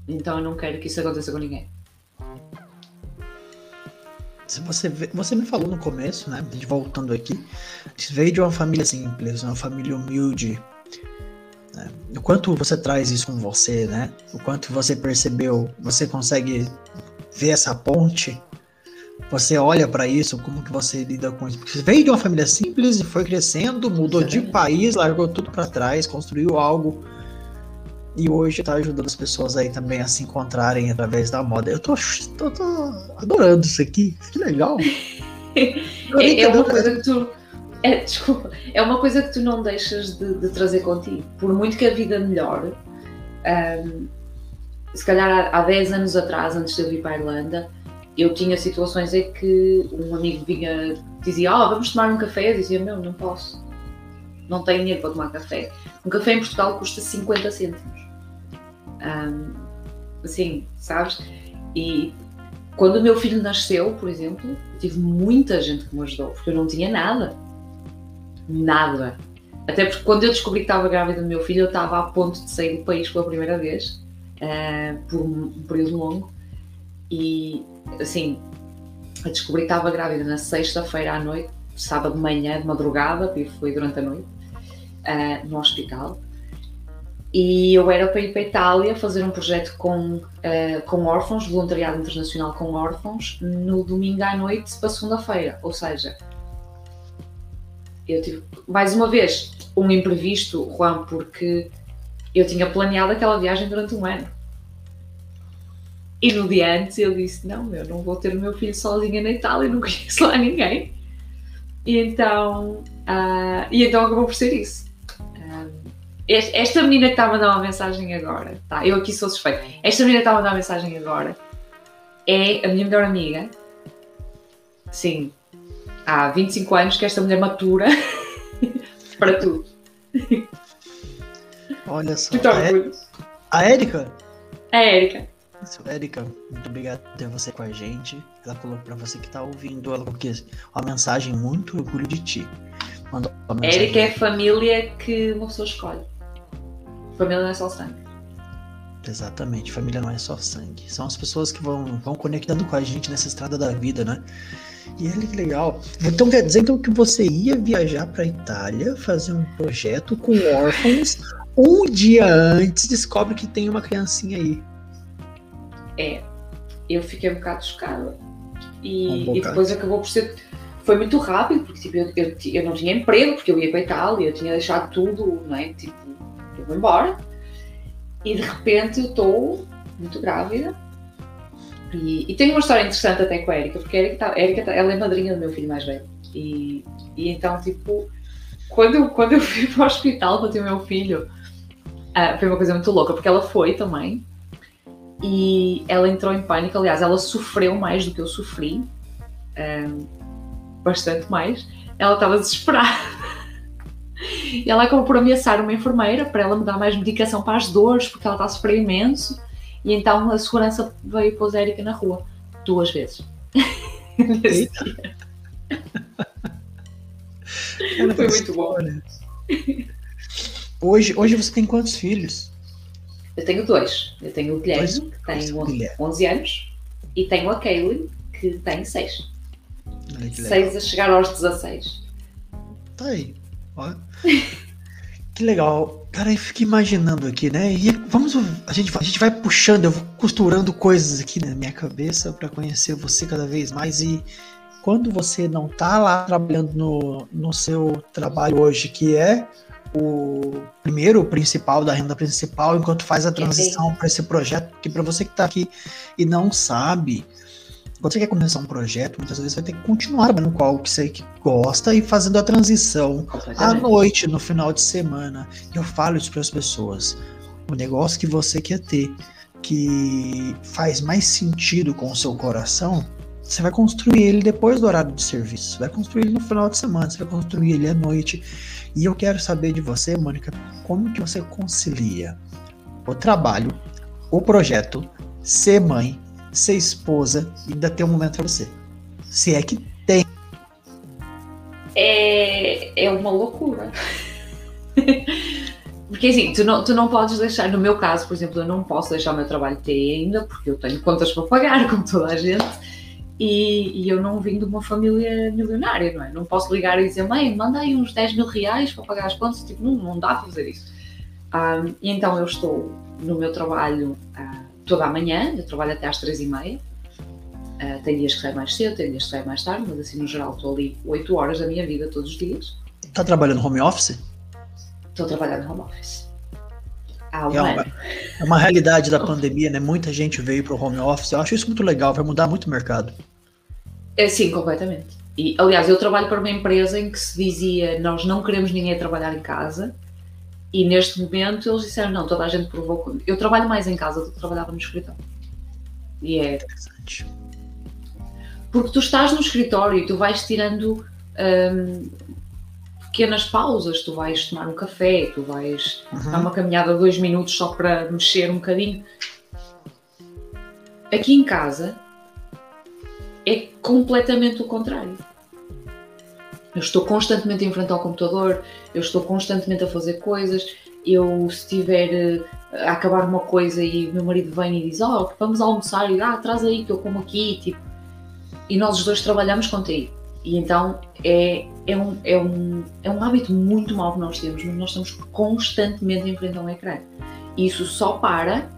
Então eu não quero que isso aconteça com ninguém. Você, você me falou no começo, né? Voltando aqui, você veio de uma família simples, uma família humilde. Né? O quanto você traz isso com você, né? O quanto você percebeu, você consegue ver essa ponte você olha para isso, como que você lida com isso? Porque você veio de uma família simples e foi crescendo, mudou de país, largou tudo para trás, construiu algo e hoje está ajudando as pessoas aí também a se encontrarem através da moda. Eu tô, tô, tô adorando isso aqui, que legal. é, é uma coisa que tu é, desculpa, é uma coisa que tu não deixas de, de trazer contigo. Por muito que a vida melhore, um, se calhar há, há 10 anos atrás, antes de eu vir para a Irlanda, eu tinha situações em que um amigo vinha, dizia, oh, vamos tomar um café, eu dizia, meu, não posso, não tenho dinheiro para tomar café. Um café em Portugal custa 50 cêntimos. Um, assim, sabes? E quando o meu filho nasceu, por exemplo, tive muita gente que me ajudou, porque eu não tinha nada. Nada. Até porque quando eu descobri que estava grávida do meu filho, eu estava a ponto de sair do país pela primeira vez, uh, por um período longo. E assim, a descobri que estava grávida na sexta-feira à noite, sábado de manhã, de madrugada, e foi durante a noite, uh, no hospital. E eu era para ir para a Itália fazer um projeto com, uh, com órfãos, voluntariado internacional com órfãos, no domingo à noite para segunda-feira. Ou seja, eu tive, mais uma vez, um imprevisto, Juan, porque eu tinha planeado aquela viagem durante um ano. E no dia antes eu disse: Não, eu não vou ter o meu filho sozinha na Itália, não conheço lá ninguém. E então, uh, e então acabou por ser isso. Uh, esta menina que está a mandar uma mensagem agora, tá? Eu aqui sou suspeita. Esta menina que está a mandar uma mensagem agora é a minha melhor amiga. Sim, há 25 anos que esta mulher matura para tudo. Olha só. A, a Érica? A Érica. Érica, muito obrigado por ter você com a gente. Ela colocou para você que tá ouvindo, ela colocou uma mensagem muito orgulho de ti. Mandou Érica é família que uma pessoa escolhe. Família não é só sangue. Exatamente, família não é só sangue. São as pessoas que vão, vão conectando com a gente nessa estrada da vida, né? E ele que legal. Então quer dizer então, que você ia viajar para Itália, fazer um projeto com órfãos, um dia antes descobre que tem uma criancinha aí. É, eu fiquei um bocado chocada. E, um e depois acabou por ser. Foi muito rápido, porque tipo, eu, eu, eu, não tinha emprego, porque eu ia para a Itália, eu tinha deixado tudo, não é? Tipo, eu vou embora. E de repente eu estou muito grávida. E, e tenho uma história interessante até com a Erika, porque a Erika, tá, a Erika tá, ela é madrinha do meu filho mais velho. E, e então, tipo, quando quando eu fui para o hospital para ter o meu filho, uh, foi uma coisa muito louca, porque ela foi também e ela entrou em pânico. Aliás, ela sofreu mais do que eu sofri, um, bastante mais. Ela estava desesperada. E ela acabou por ameaçar uma enfermeira para ela me dar mais medicação para as dores, porque ela está a sofrer imenso. E então a segurança veio pôs a Erika na rua duas vezes. Foi muito bom. Hoje, hoje você tem quantos filhos? Eu tenho dois. Eu tenho o Guilherme, dois? que tem 11, 11 anos, e tenho a Kaylin, que tem 6. 6 a chegar aos 16. Tá aí. Que legal. Cara, eu fico imaginando aqui, né? E vamos. A gente, a gente vai puxando, eu vou costurando coisas aqui na minha cabeça para conhecer você cada vez mais. E quando você não tá lá trabalhando no, no seu trabalho hoje, que é o primeiro o principal da renda principal enquanto faz a transição para esse projeto, porque para você que está aqui e não sabe, quando você quer começar um projeto, muitas vezes vai ter que continuar trabalhando com algo que você gosta e fazendo a transição à noite, no final de semana. Eu falo isso para as pessoas. O negócio que você quer ter que faz mais sentido com o seu coração, você vai construir ele depois do horário de serviço. Você vai construir ele no final de semana, você vai construir ele à noite. E eu quero saber de você, Mônica, como que você concilia o trabalho, o projeto, ser mãe, ser esposa e ainda ter um momento para você. Se é que tem. É, é uma loucura. Porque assim, tu não, tu não podes deixar, no meu caso, por exemplo, eu não posso deixar o meu trabalho ter ainda, porque eu tenho contas para pagar, como toda a gente, e, e, eu não vim de uma família milionária, não é? Não posso ligar e dizer, mãe, manda aí uns 10 mil reais para pagar as contas, tipo, não, não dá para fazer isso. Um, e então eu estou no meu trabalho uh, toda a manhã, eu trabalho até às 3 e meia, uh, tem dias que saio mais cedo, tem dias que saio mais tarde, mas assim, no geral, estou ali 8 horas da minha vida todos os dias. Está trabalhando home office? Estou trabalhando home office. Um é, uma, é uma realidade da pandemia, né? Muita gente veio para o home office. Eu acho isso muito legal, vai mudar muito o mercado. É, sim, completamente. E, aliás, eu trabalho para uma empresa em que se dizia nós não queremos ninguém trabalhar em casa. E neste momento eles disseram não, toda a gente provou. Eu trabalho mais em casa do que trabalhava no escritório. E é. Interessante. Porque tu estás no escritório e tu vais tirando hum, pequenas pausas, tu vais tomar um café, tu vais uhum. dar uma caminhada de dois minutos só para mexer um bocadinho. Aqui em casa é completamente o contrário. Eu estou constantemente em frente ao computador, eu estou constantemente a fazer coisas. Eu, se estiver eh, a acabar uma coisa e o meu marido vem e diz: Oh, vamos almoçar, e ah, traz aí que eu como aqui. Tipo, e nós os dois trabalhamos com TI. E então é, é, um, é, um, é um hábito muito mau que nós temos, mas nós estamos constantemente em frente a um ecrã. E isso só para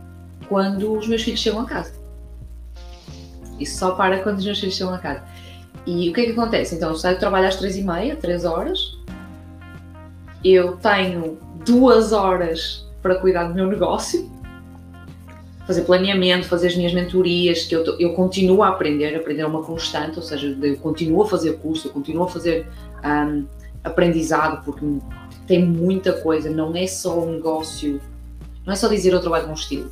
quando os meus filhos chegam a casa. Isso só para quando os meus filhos chegam a casa. E o que é que acontece? Então, eu saio de trabalho às três e meia, três horas. Eu tenho duas horas para cuidar do meu negócio, fazer planeamento, fazer as minhas mentorias, que eu, eu continuo a aprender, aprender é uma constante, ou seja, eu continuo a fazer curso, eu continuo a fazer um, aprendizado, porque tem muita coisa, não é só um negócio, não é só dizer eu trabalho com estilo.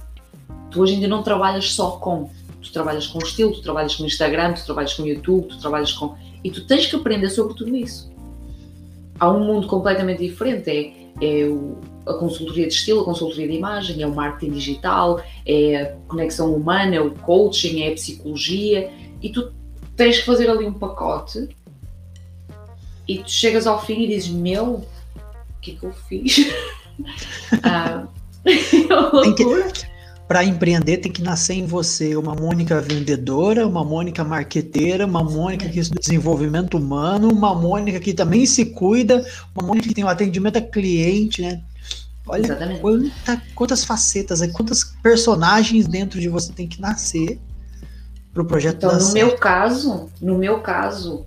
Tu hoje ainda não trabalhas só com, tu trabalhas com estilo, tu trabalhas com Instagram, tu trabalhas com YouTube, tu trabalhas com. E tu tens que aprender sobre tudo isso. Há um mundo completamente diferente. É, é o, a consultoria de estilo, a consultoria de imagem, é o marketing digital, é a conexão humana, é o coaching, é a psicologia, e tu tens que fazer ali um pacote e tu chegas ao fim e dizes: Meu, o que é que eu fiz? ah, é para empreender tem que nascer em você uma Mônica vendedora, uma Mônica marqueteira, uma Mônica que estuda desenvolvimento humano, uma Mônica que também se cuida, uma Mônica que tem o um atendimento a cliente, né? Olha quanta, quantas facetas, quantas personagens dentro de você tem que nascer para o projeto Então, no certo. meu caso, no meu caso,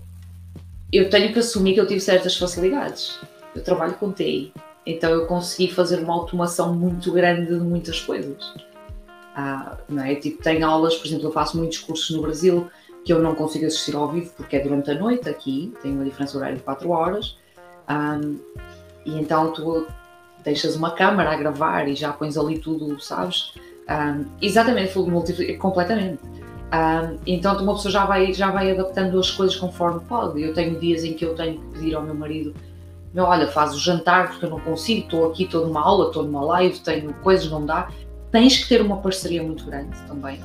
eu tenho que assumir que eu tive certas facilidades. Eu trabalho com TI, então eu consegui fazer uma automação muito grande de muitas coisas. Ah, não é? Tipo, tenho aulas, por exemplo, eu faço muitos cursos no Brasil que eu não consigo assistir ao vivo porque é durante a noite aqui, tem uma diferença horária de 4 horas. E então tu deixas uma câmara a gravar e já pões ali tudo, sabes? Um, exatamente, completamente. Um, então uma pessoa já vai, já vai adaptando as coisas conforme pode. Eu tenho dias em que eu tenho que pedir ao meu marido: meu, olha, faz o jantar porque eu não consigo, estou aqui, estou numa aula, estou numa live, tenho coisas, não dá. Tens que ter uma parceria muito grande também,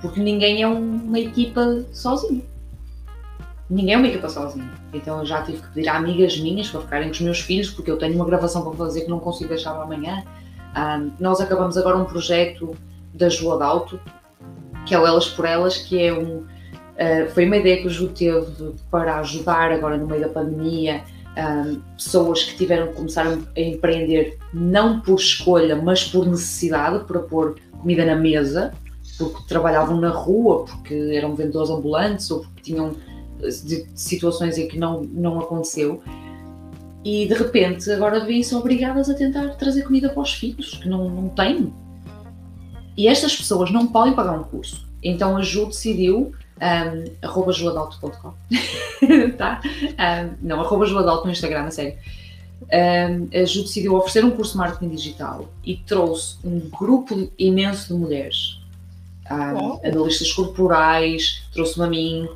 porque ninguém é uma equipa sozinho ninguém me equipa sozinho. Então eu já tive que pedir a amigas minhas para ficarem com os meus filhos, porque eu tenho uma gravação para fazer que não consigo deixar para amanhã. Um, nós acabamos agora um projeto da Joa Dalto, que é o Elas por Elas, que é um. Uh, foi uma ideia que o Ju teve para ajudar agora no meio da pandemia um, pessoas que tiveram que começar a empreender não por escolha, mas por necessidade, para pôr comida na mesa, porque trabalhavam na rua, porque eram vendedores ambulantes ou porque tinham de situações em que não, não aconteceu. E de repente agora vêm-se obrigadas a tentar trazer comida para os filhos, que não, não têm. E estas pessoas não podem pagar um curso. Então a Ju decidiu, um, arroba juadalto.com, tá? Um, não, arroba juadalto no Instagram, a sério. um, a Ju decidiu oferecer um curso de marketing digital e trouxe um grupo imenso de mulheres, um, analistas corporais, trouxe-me a mim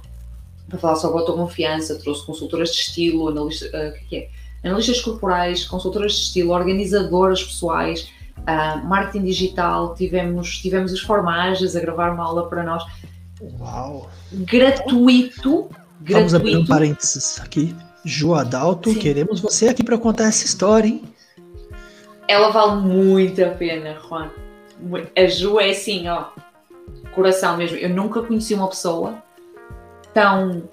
para falar sobre autoconfiança, trouxe consultoras de estilo, analista, uh, que é? analistas corporais, consultoras de estilo, organizadoras pessoais, uh, marketing digital, tivemos, tivemos as formagens a gravar uma aula para nós. Uau! Gratuito. Vamos abrir um parênteses aqui. Ju Adalto, Sim. queremos você aqui para contar essa história, hein? Ela vale muito a pena, Juan. A Ju é assim, ó, coração mesmo. Eu nunca conheci uma pessoa tão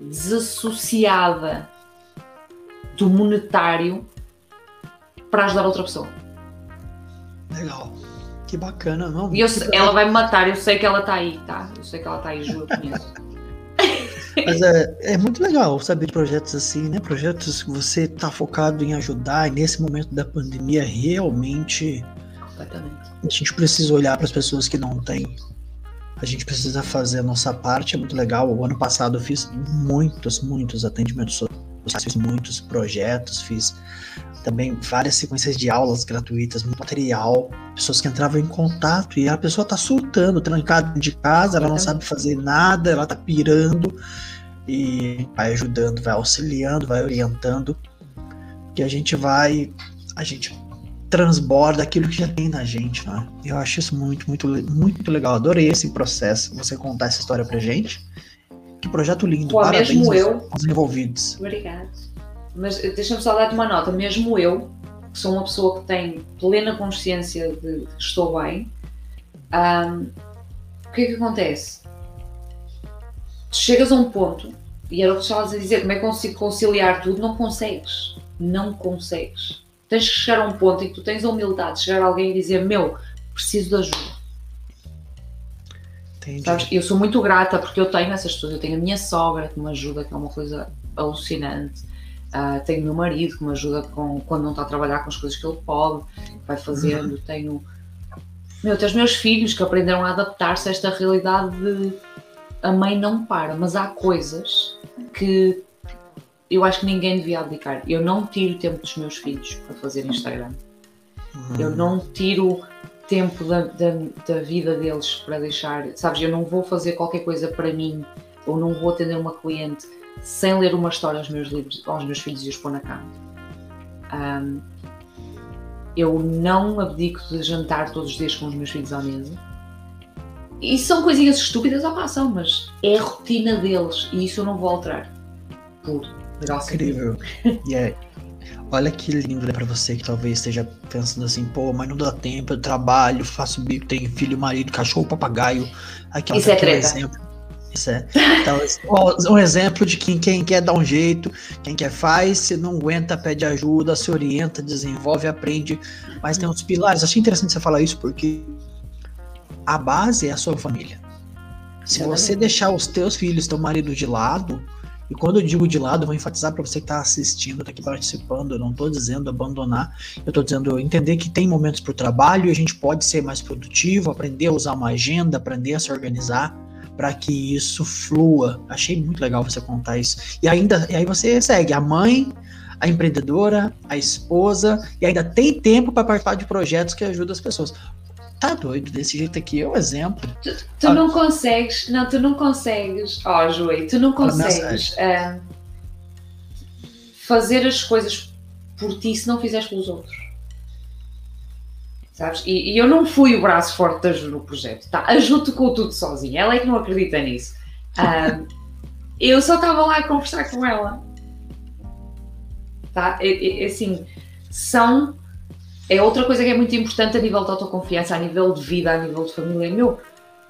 desassociada do monetário para ajudar outra pessoa. Legal. Que bacana, não? E eu, ela vai me matar, eu sei que ela está aí, tá? Eu sei que ela está aí, Ju, eu conheço. Mas é, é muito legal saber de projetos assim, né? Projetos que você está focado em ajudar e nesse momento da pandemia realmente a gente precisa olhar para as pessoas que não têm. A gente precisa fazer a nossa parte, é muito legal. O ano passado eu fiz muitos, muitos atendimentos sociais, fiz muitos projetos, fiz também várias sequências de aulas gratuitas, muito material, pessoas que entravam em contato e a pessoa tá surtando, trancada de casa, ela não sabe fazer nada, ela tá pirando e vai ajudando, vai auxiliando, vai orientando, que a gente vai, a gente transborda aquilo que já tem na gente, né? Eu acho isso muito, muito, muito legal. Adorei esse processo, você contar essa história pra gente. Que projeto lindo, Pô, parabéns mesmo eu. aos envolvidos. Obrigada. Mas deixa-me só dar-te uma nota, mesmo eu, que sou uma pessoa que tem plena consciência de que estou bem, um, o que é que acontece? Chegas a um ponto, e era o que estavas a dizer, como é que consigo conciliar tudo? Não consegues. Não consegues. Tens que chegar a um ponto em que tu tens a humildade de chegar a alguém e dizer: Meu, preciso de ajuda. Sabes? Eu sou muito grata porque eu tenho essas pessoas. Eu tenho a minha sogra que me ajuda, que é uma coisa alucinante. Uh, tenho o meu marido que me ajuda com, quando não está a trabalhar com as coisas que ele pode, vai fazendo. Uhum. Tenho, meu, tenho os meus filhos que aprenderam a adaptar-se a esta realidade de a mãe não para, mas há coisas que eu acho que ninguém devia abdicar. Eu não tiro tempo dos meus filhos para fazer Instagram. Uhum. Eu não tiro tempo da, da, da, vida deles para deixar. Sabes, eu não vou fazer qualquer coisa para mim ou não vou atender uma cliente sem ler uma história aos meus livros, aos meus filhos e os pôr na cama. Um, eu não abdico de jantar todos os dias com os meus filhos à mesa. E são coisinhas estúpidas, à passam, mas é a rotina deles e isso eu não vou alterar. Por graça. Incrível. E é, olha que lindo né, para você que talvez esteja pensando assim, pô, mas não dá tempo, eu trabalho, faço bico, tenho filho, marido, cachorro, papagaio. Aqui, Isso é treta. exemplo. É. Então, um exemplo de quem, quem quer dar um jeito, quem quer faz, se não aguenta, pede ajuda, se orienta, desenvolve, aprende. Mas tem uns pilares. Achei interessante você falar isso porque a base é a sua família. Se você deixar os teus filhos, teu marido de lado, e quando eu digo de lado, vou enfatizar para você que está assistindo, está aqui participando, eu não estou dizendo abandonar, eu estou dizendo entender que tem momentos para o trabalho e a gente pode ser mais produtivo, aprender a usar uma agenda, aprender a se organizar para que isso flua. Achei muito legal você contar isso. E ainda, e aí você segue a mãe, a empreendedora, a esposa, e ainda tem tempo para participar de projetos que ajudam as pessoas. Tá doido, desse jeito aqui é um exemplo. Tu, tu ah. não consegues, não, tu não consegues, ó oh, Joey, tu não consegues uh, fazer as coisas por ti se não fizeres pelos outros sabes? E, e, eu não fui o braço forte da Ju no projeto, tá? A Ju tocou tudo sozinha, ela é que não acredita nisso. Uh, eu só estava lá a conversar com ela, tá? E, e, assim, são. É outra coisa que é muito importante a nível de autoconfiança, a nível de vida, a nível de família. Meu,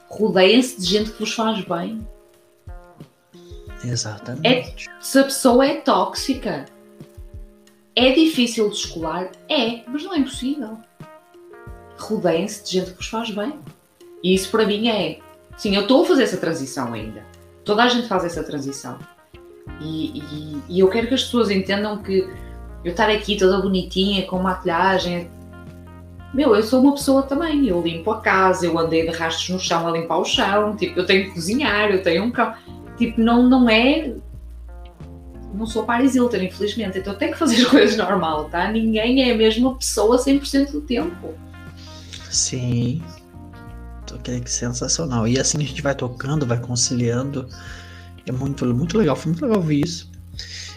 rodeiem-se de gente que vos faz bem. Exatamente. É, se a pessoa é tóxica, é difícil de escolar? É, mas não é impossível rodeiem-se de gente que vos faz bem. E isso para mim é. Sim, eu estou a fazer essa transição ainda. Toda a gente faz essa transição. E, e, e, eu quero que as pessoas entendam que eu estar aqui toda bonitinha, com maquilhagem. Meu, eu sou uma pessoa também. Eu limpo a casa, eu andei de rastros no chão a limpar o chão. Tipo, eu tenho que cozinhar, eu tenho um cão. Tipo, não, não é. não sou Paris Hilton, infelizmente, então tenho que fazer as coisas normal, tá? Ninguém é a mesma pessoa 100% do tempo. Sim. Que sensacional. E assim a gente vai tocando, vai conciliando. É muito, muito legal, foi muito legal ver isso.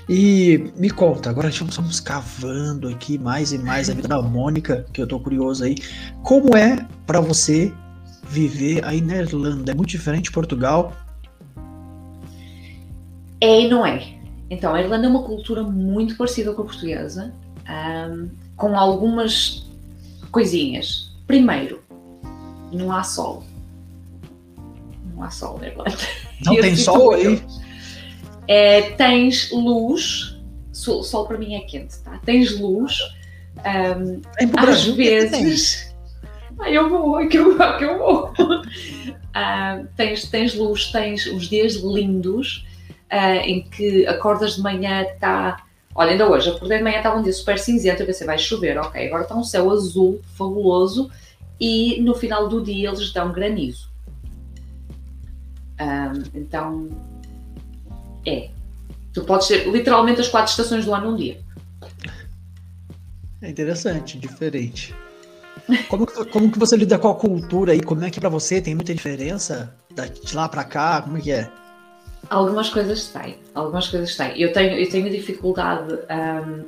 E me conta, agora estamos cavando aqui mais e mais a vida da Mônica, que eu tô curioso aí. Como é para você viver aí na Irlanda? É muito diferente de Portugal? É e não é. Então, a Irlanda é uma cultura muito parecida com a portuguesa, um, com algumas coisinhas. Primeiro, não há sol. Não há sol na Irlanda. Não tem sol aí? É, tens luz, sol, sol, para mim é quente, tá? Tens luz, um, às Brasil, vezes. Ah, eu vou, é que eu, é que eu vou. Uh, tens, tens luz, tens os dias lindos uh, em que acordas de manhã, está. Olha, ainda hoje, acordei de manhã, estava um dia super cinzento, eu pensei, vai chover, ok, agora está um céu azul, fabuloso, e no final do dia eles dão granizo. Um, então, é. Tu podes ter literalmente as quatro estações do ano num dia. É interessante, diferente. Como como que você lida com a cultura aí? Como é que para você tem muita diferença de lá para cá? Como é que é? Algumas coisas têm, algumas coisas têm. Eu tenho, eu tenho dificuldade um,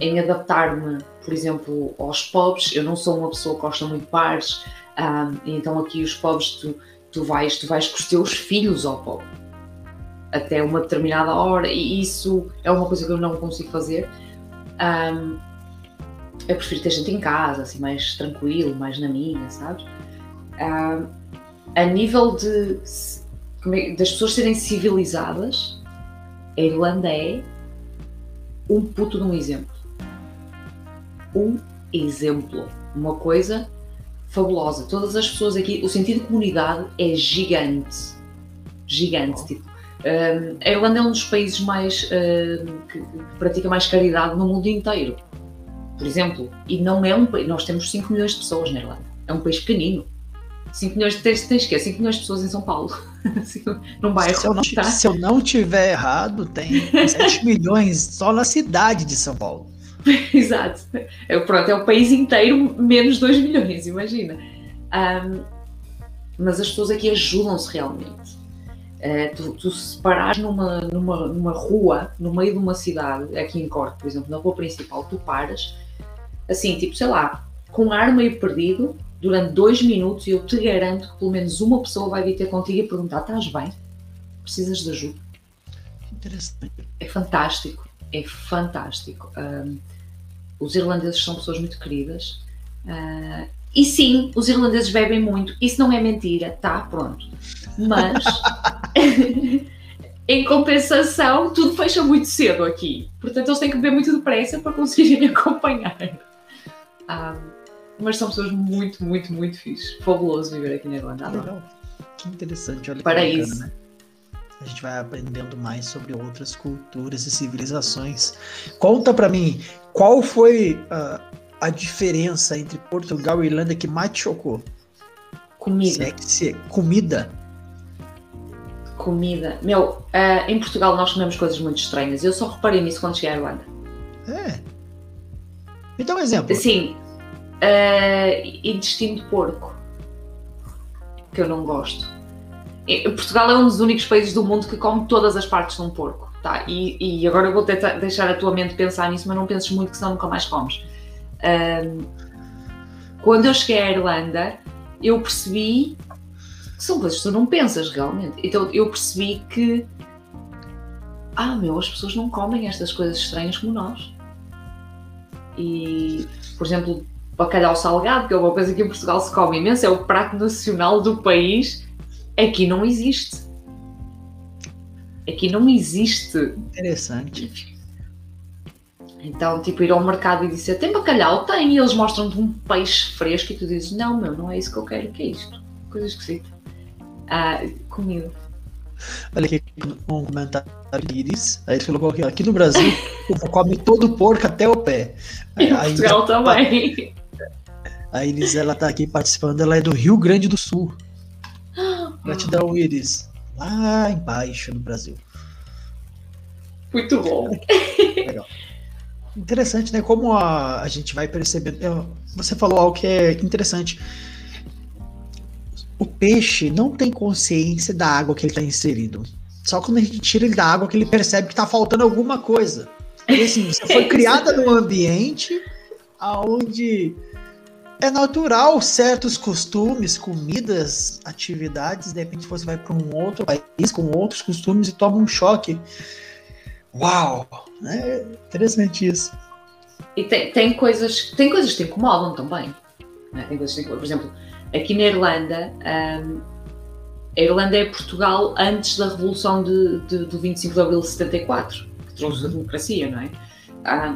em adaptar-me, por exemplo, aos pubs. Eu não sou uma pessoa que gosta muito de bares, um, então aqui os pubs tu, tu vais, tu vais com os teus filhos ao pub até uma determinada hora e isso é uma coisa que eu não consigo fazer. Um, eu prefiro ter gente em casa, assim, mais tranquilo, mais na minha, sabes? Um, a nível de das pessoas serem civilizadas, a Irlanda é um puto de um exemplo. Um exemplo. Uma coisa fabulosa. Todas as pessoas aqui, o sentido de comunidade é gigante. Gigante. Tipo, um, a Irlanda é um dos países mais uh, que, que, pratica mais caridade no mundo inteiro. Por exemplo, e não é um país. Nós temos 5 milhões de pessoas na Irlanda. É um país pequenino. 5 milhões, tens, tens que 5 milhões de pessoas em São Paulo, num bairro. Se eu, não, tá? se eu não tiver errado, tem 7 milhões só na cidade de São Paulo. Exato. É, pronto, é o país inteiro menos 2 milhões, imagina. Um, mas as pessoas aqui ajudam-se realmente. Uh, tu, tu se parares numa, numa, numa rua, no meio de uma cidade, aqui em Corte, por exemplo, na rua principal, tu paras, assim, tipo, sei lá, com um ar meio perdido, durante dois minutos e eu te garanto que pelo menos uma pessoa vai vir ter contigo e perguntar: estás bem? Precisas de ajuda? Interessante. É fantástico, é fantástico. Um, os irlandeses são pessoas muito queridas. Uh, e sim, os irlandeses bebem muito. Isso não é mentira, tá? Pronto. Mas, em compensação, tudo fecha muito cedo aqui. Portanto, eles têm que beber muito depressa para conseguirem acompanhar. Um, mas são pessoas muito, muito, muito fixes. Fabuloso viver aqui na Irlanda. Legal. Que interessante, olha Para que isso. Né? A gente vai aprendendo mais sobre outras culturas e civilizações. Conta para mim, qual foi uh, a diferença entre Portugal e Irlanda que mais te chocou? Comida. Se é se é comida? Comida. Meu, uh, em Portugal nós comemos coisas muito estranhas. Eu só reparei nisso quando cheguei à Irlanda. É. Então, um exemplo. Sim, uh, intestino de porco, que eu não gosto. Portugal é um dos únicos países do mundo que come todas as partes de um porco, tá? E, e agora eu vou tentar deixar a tua mente pensar nisso, mas não penses muito, que senão nunca mais comes. Um, quando eu cheguei à Irlanda, eu percebi que são coisas que tu não pensas realmente. Então eu percebi que, ah, meu, as pessoas não comem estas coisas estranhas como nós. E, por exemplo, bacalhau salgado, que é uma coisa que em Portugal se come imenso, é o prato nacional do país, aqui não existe. Aqui não existe. Interessante. Então, tipo, ir ao mercado e dizer tem bacalhau? Tem. E eles mostram-te um peixe fresco e tu dizes não, meu, não é isso que eu quero, o que é isto? Coisa esquisita. Ah, comida. Olha aqui um comentário de Iris. Aí ele colocou aqui, aqui no Brasil, come todo o porco até o pé. Em Portugal também. A Iris, ela tá aqui participando, ela é do Rio Grande do Sul. Gratidão, Iris. Lá embaixo no Brasil. Muito bom. Legal. Interessante, né? Como a, a gente vai percebendo. Você falou algo que é interessante. O peixe não tem consciência da água que ele está inserido. Só quando a gente tira ele da água que ele percebe que está faltando alguma coisa. E assim, você foi criada num ambiente onde é natural certos costumes, comidas, atividades, de repente você vai para um outro país com outros costumes e toma um choque. Uau! É interessante isso. E tem, tem, coisas, tem coisas que te incomodam também. Né? Tem coisas que, por exemplo, aqui na Irlanda, um, a Irlanda é Portugal antes da Revolução de, de, do 25 de Abril de 74, que trouxe a democracia, não é?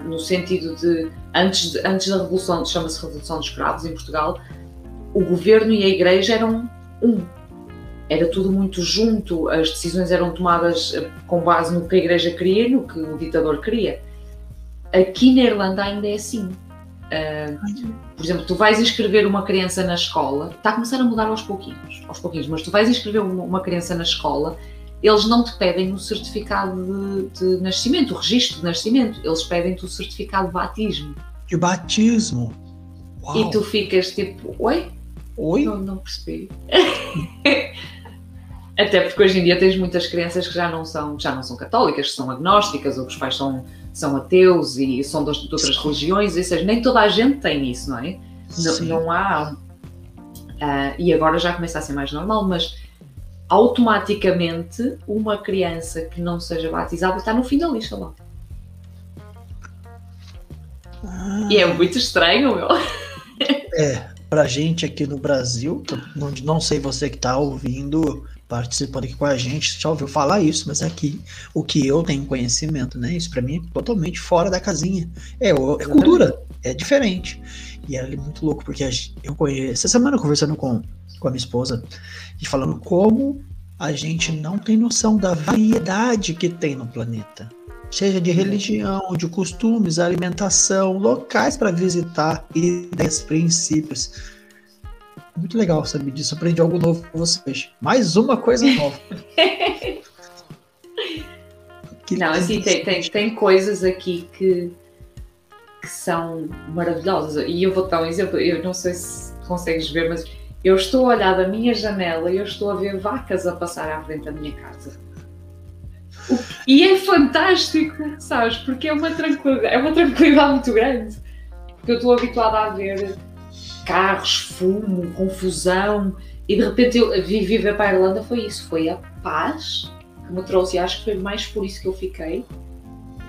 No sentido de antes, de, antes da Revolução, chama-se Revolução dos Escravos em Portugal, o governo e a igreja eram um. Era tudo muito junto, as decisões eram tomadas eh, com base no que a igreja queria e no que o ditador queria. Aqui na Irlanda ainda é assim. Uh, por exemplo, tu vais inscrever uma criança na escola, está a começar a mudar aos pouquinhos, aos pouquinhos, mas tu vais inscrever uma criança na escola eles não te pedem o certificado de, de nascimento, o registro de nascimento, eles pedem-te o certificado de batismo. De batismo? Uau. E tu ficas tipo, oi? Oi? Não, não percebi. Até porque hoje em dia tens muitas crianças que já não são, já não são católicas, que são agnósticas, ou que os pais são, são ateus e são de, de outras Sim. religiões, ou seja, nem toda a gente tem isso, não é? Não, não, há. Uh, e agora já começa a ser mais normal, mas automaticamente uma criança que não seja batizada está no fim da lista lá. Ah. E é muito estranho, meu. É, pra gente aqui no Brasil, não, não sei você que tá ouvindo, participando aqui com a gente, já ouviu falar isso, mas aqui o que eu tenho conhecimento, né? Isso para mim é totalmente fora da casinha. É, é cultura, é diferente. E é muito louco, porque eu conheço. Essa semana conversando com com a minha esposa, e falando como a gente não tem noção da variedade que tem no planeta. Seja de religião, de costumes, alimentação, locais para visitar, ideias, princípios. Muito legal saber disso. Aprendi algo novo com vocês. Mais uma coisa nova. não, assim, tem, tem, tem coisas aqui que, que são maravilhosas. E eu vou dar um exemplo. Eu não sei se consegues ver, mas eu estou a olhar da minha janela e eu estou a ver vacas a passar à frente da minha casa. E é fantástico, sabes? Porque é uma tranquilidade, é uma tranquilidade muito grande. Porque eu estou habituada a ver carros, fumo, confusão, e de repente eu vi viver para a Irlanda foi isso, foi a paz que me trouxe, e acho que foi mais por isso que eu fiquei,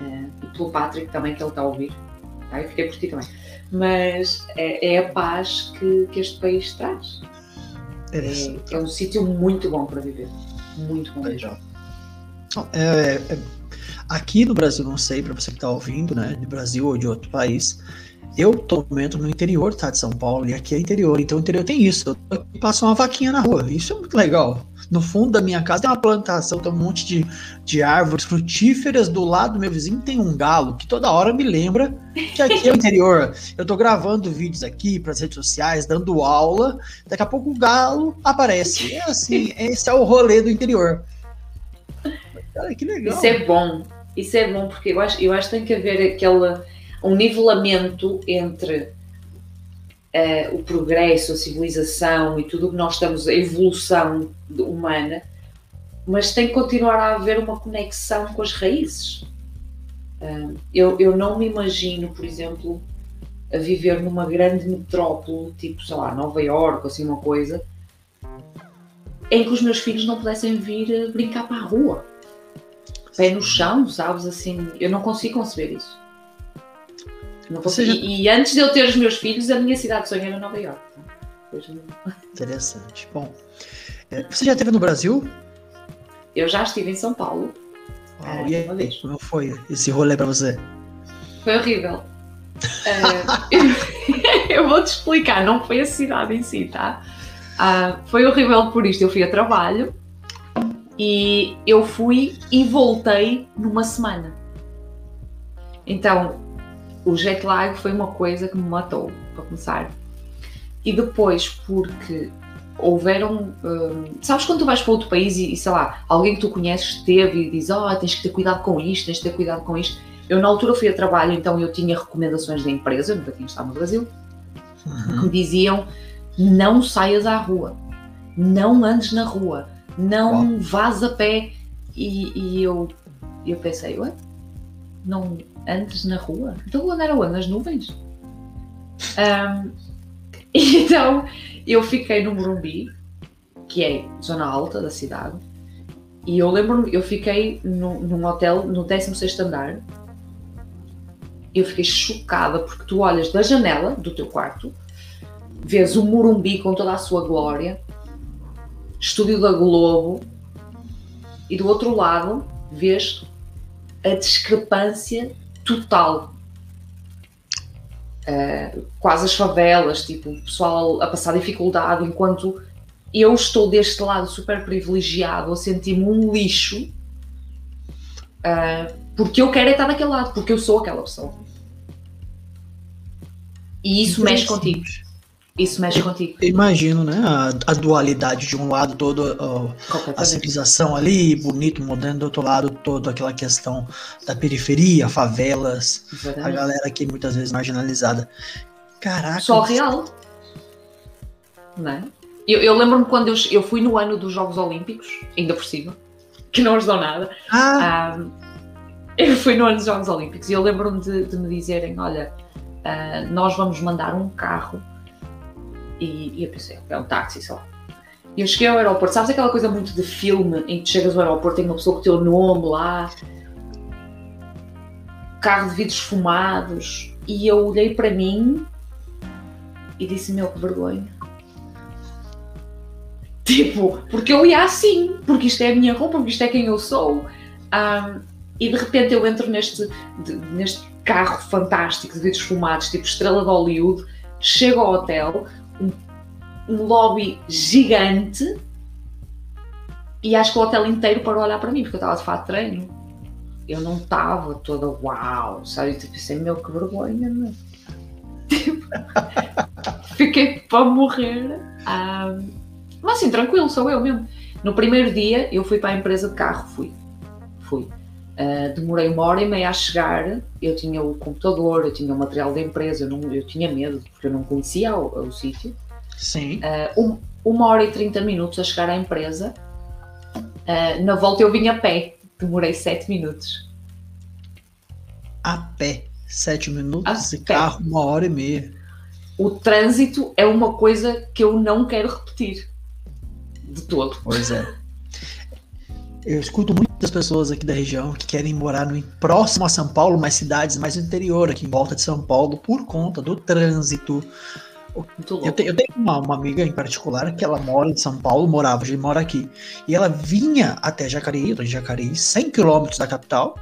eh, e pelo Patrick também, que ele está a ouvir, tá? eu fiquei por ti também mas é, é a paz que, que, este país traz. É, é um sítio muito bom para viver. Muito bom mesmo. É, é, é, aqui no Brasil, não sei, para você que está ouvindo, né, de Brasil ou de outro país, eu tô no interior tá, de São Paulo e aqui é interior, então o interior tem isso. Eu passo uma vaquinha na rua, isso é muito legal. No fundo da minha casa tem uma plantação, tem um monte de, de árvores frutíferas. Do lado do meu vizinho tem um galo que toda hora me lembra que aqui é o interior. Eu tô gravando vídeos aqui para as redes sociais, dando aula. Daqui a pouco o galo aparece. É assim, esse é o rolê do interior. Cara, que legal. Isso é bom. Isso é bom porque eu acho, eu acho que tem que haver aquele um nivelamento entre uh, o progresso, a civilização e tudo o que nós estamos, a evolução humana, mas tem que continuar a haver uma conexão com as raízes. Uh, eu, eu não me imagino, por exemplo, a viver numa grande metrópole, tipo, sei lá, Nova Iorque, assim uma coisa, em que os meus filhos não pudessem vir brincar para a rua. Pé no chão, sabes? Assim, eu não consigo conceber isso. Seja... e, e, antes de eu ter os meus filhos, a minha cidade de sonho era Nova York. Interessante. Bom, é, você já esteve no Brasil? Eu já estive em São Paulo. Uau, é, e uma vez. Como foi esse rolê para você? Foi horrível. uh, eu, eu vou-te explicar, não foi a cidade em si, tá? Uh, foi horrível por isto. Eu fui a trabalho e eu fui e voltei numa semana. Então, o jet lag foi uma coisa que me matou, para começar. E depois, porque houveram. hum, sabes quando tu vais para outro país e, e, sei lá, alguém que tu conheces esteve e diz: Oh, tens que ter cuidado com isto, tens que ter cuidado com isto. Eu, na altura, fui a trabalho, então eu tinha recomendações da empresa, eu nunca tinha estado no Brasil, que Uhum. me diziam: não saias à rua, não andes na rua, não vás a pé. E, e eu, eu pensei: Ué, não andes na rua? Então vou andar aonde? Nas nuvens? Ahm, então eu fiquei no Morumbi, que é zona alta da cidade, e eu lembro-me, eu fiquei num, num hotel no 16 andar. Eu fiquei chocada porque tu olhas da janela do teu quarto, vês o Morumbi com toda a sua glória, estúdio da Globo, e do outro lado vês a discrepância total. Uh, quase as favelas, tipo, o pessoal a passar dificuldade, enquanto eu estou deste lado super privilegiado a sentir-me um lixo, uh, porque eu quero é estar daquele lado, porque eu sou aquela pessoa. E isso mexe contigo. Isso mexe contigo. Eu imagino, né? A, a dualidade de um lado todo ó, a civilização ali, bonito, moderno, do outro lado toda aquela questão da periferia, favelas, Exatamente. a galera aqui muitas vezes marginalizada. Caraca. Só real. Não é? Eu, eu lembro-me quando eu, eu fui no ano dos Jogos Olímpicos, ainda por cima, que não ajudou nada. Ah, Um, eu fui no ano dos Jogos Olímpicos e eu lembro-me de, de me dizerem: olha, uh, nós vamos mandar um carro. E, e eu pensei: é um táxi, lá. E eu cheguei ao aeroporto, sabes aquela coisa muito de filme em que chegas ao aeroporto tem uma pessoa com o teu nome lá, carro de vidros fumados, e eu olhei para mim e disse: meu, que vergonha. Tipo, porque eu ia assim, porque isto é a minha roupa, porque isto é quem eu sou. Um, e de repente eu entro neste, de, neste carro fantástico de vidros fumados, tipo estrela de Hollywood, chego ao hotel, um, lobby gigante, e acho que o hotel inteiro parou a olhar para mim, porque eu estava de fato treino. Eu não estava toda uau, sabe? Tipo, pensei, meu, que vergonha, meu. Tipo, fiquei para morrer. Mas assim, tranquilo, sou eu mesmo. No primeiro dia, eu fui para a empresa de carro, fui. Fui. Uh, demorei uma hora e meia a chegar. Eu tinha o computador, eu tinha o material da empresa, eu, não, eu tinha medo, porque eu não conhecia o, o sítio. sim. Uh, um, uma hora e trinta minutos a chegar à empresa. Uh, na volta eu vim a pé, demorei sete minutos. A pé, sete minutos, A e pé. carro, uma hora e meia. O trânsito é uma coisa que eu não quero repetir. De todo. Pois é. Eu escuto muitas pessoas aqui da região que querem morar no, próximo a São Paulo, mas cidades mais no interior, aqui em volta de São Paulo, por conta do trânsito. Eu, te- eu tenho uma, uma amiga em particular que ela mora em São Paulo, morava, já mora aqui. E ela vinha até Jacareí, em Jacareí, 100 quilômetros da capital.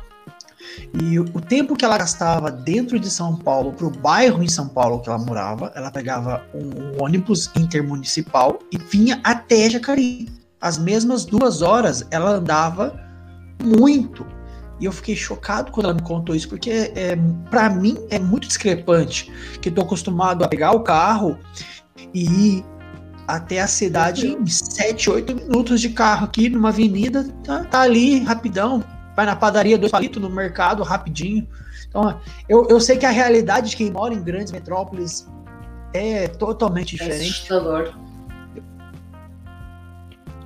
E o, o tempo que ela gastava dentro de São Paulo, pro bairro em São Paulo que ela morava, ela pegava um, um ônibus intermunicipal e vinha até Jacareí. As mesmas duas horas ela andava muito. E eu fiquei chocado quando ela me contou isso, porque é, para mim é muito discrepante. Que tô acostumado a pegar o carro e ir até a cidade em 7, 8 minutos de carro aqui numa avenida, tá, tá ali rapidão. Vai na padaria, dois palitos no mercado, rapidinho. Então, eu, eu sei que a realidade de quem mora em grandes metrópoles é totalmente É diferente. assustador.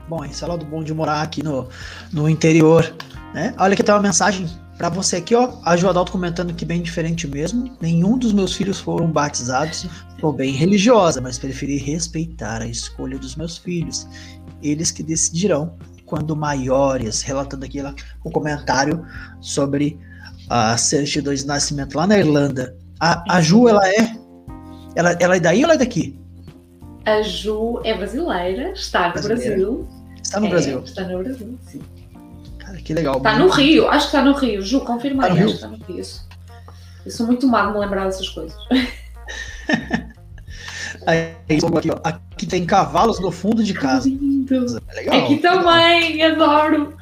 Bom, esse é o lado bom de morar aqui no, no interior, né? Olha aqui tem uma mensagem pra você aqui, ó. A Ju Adalto comentando que bem diferente mesmo. Nenhum dos meus filhos foram batizados. Sou bem religiosa, mas preferi respeitar a escolha dos meus filhos. Eles que decidirão quando maiores. Relatando aqui lá, o comentário sobre a certidão de nascimento lá na Irlanda. A, a Ju, ela é. Ela, ela é daí ou ela é daqui? A Ju é brasileira, está no Brasileira. Brasil. Está no É, Brasil. Está no Brasil, sim. Cara, que legal. Está no Rio, acho que está no Rio. Ju, confirma Está aí, acho que está no Rio. Isso. Eu sou muito má de me lembrar dessas coisas. Aí, aqui, ó, aqui tem cavalos no fundo de casa. Lindo. É legal. Aqui também, adoro.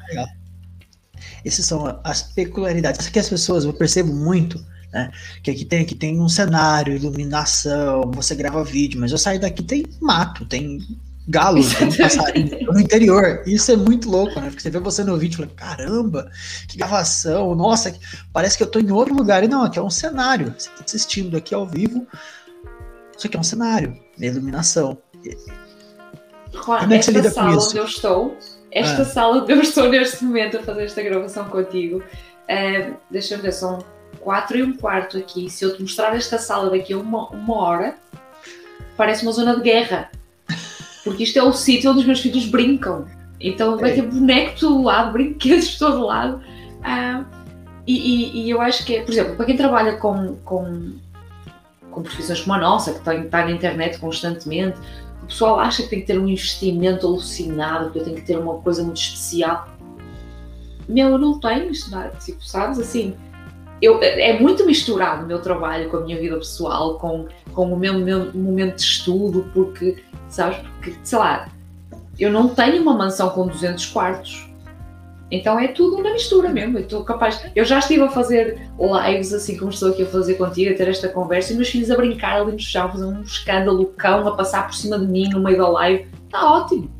Essas são as peculiaridades. Isso que as pessoas, eu percebo muito, né? Que aqui tem, aqui tem um cenário, iluminação, você grava vídeo, mas eu saí daqui tem mato, tem galo, tem passarinho no interior. Isso é muito louco, né? Porque você vê você no vídeo e fala, caramba, que gravação, nossa, parece que eu tô em outro lugar. E não, aqui é um cenário. Você tá assistindo aqui ao vivo, isso aqui é um cenário, é iluminação. Como é que você lida com isso? eu estou, esta ah. sala onde eu estou neste momento a fazer esta gravação contigo, uh, deixa eu ver só um 4 e um quarto aqui. Se eu te mostrar esta sala daqui a uma, uma hora, parece uma zona de guerra. Porque isto é o sítio onde os meus filhos brincam. Então é. vai ter boneco de todo lado, brinquedos de todo lado. Ah, e, e, e, eu acho que, é, por exemplo, para quem trabalha com, com, com profissões como a nossa, que está, na internet constantemente, o pessoal acha que tem que ter um investimento alucinado, que eu tenho que ter uma coisa muito especial. Meu, eu não tenho, é? tipo, sabes? Assim, eu, é muito misturado o meu trabalho com a minha vida pessoal, com, com o meu, meu momento de estudo, porque, sabes, porque, sei lá, eu não tenho uma mansão com 200 quartos. Então é tudo na mistura mesmo. Eu estou capaz. Eu já estive a fazer lives assim como estou aqui a fazer contigo, a ter esta conversa, e meus filhos a brincar ali no chão, fazer um escândalo, cão a passar por cima de mim no meio da live. Está ótimo.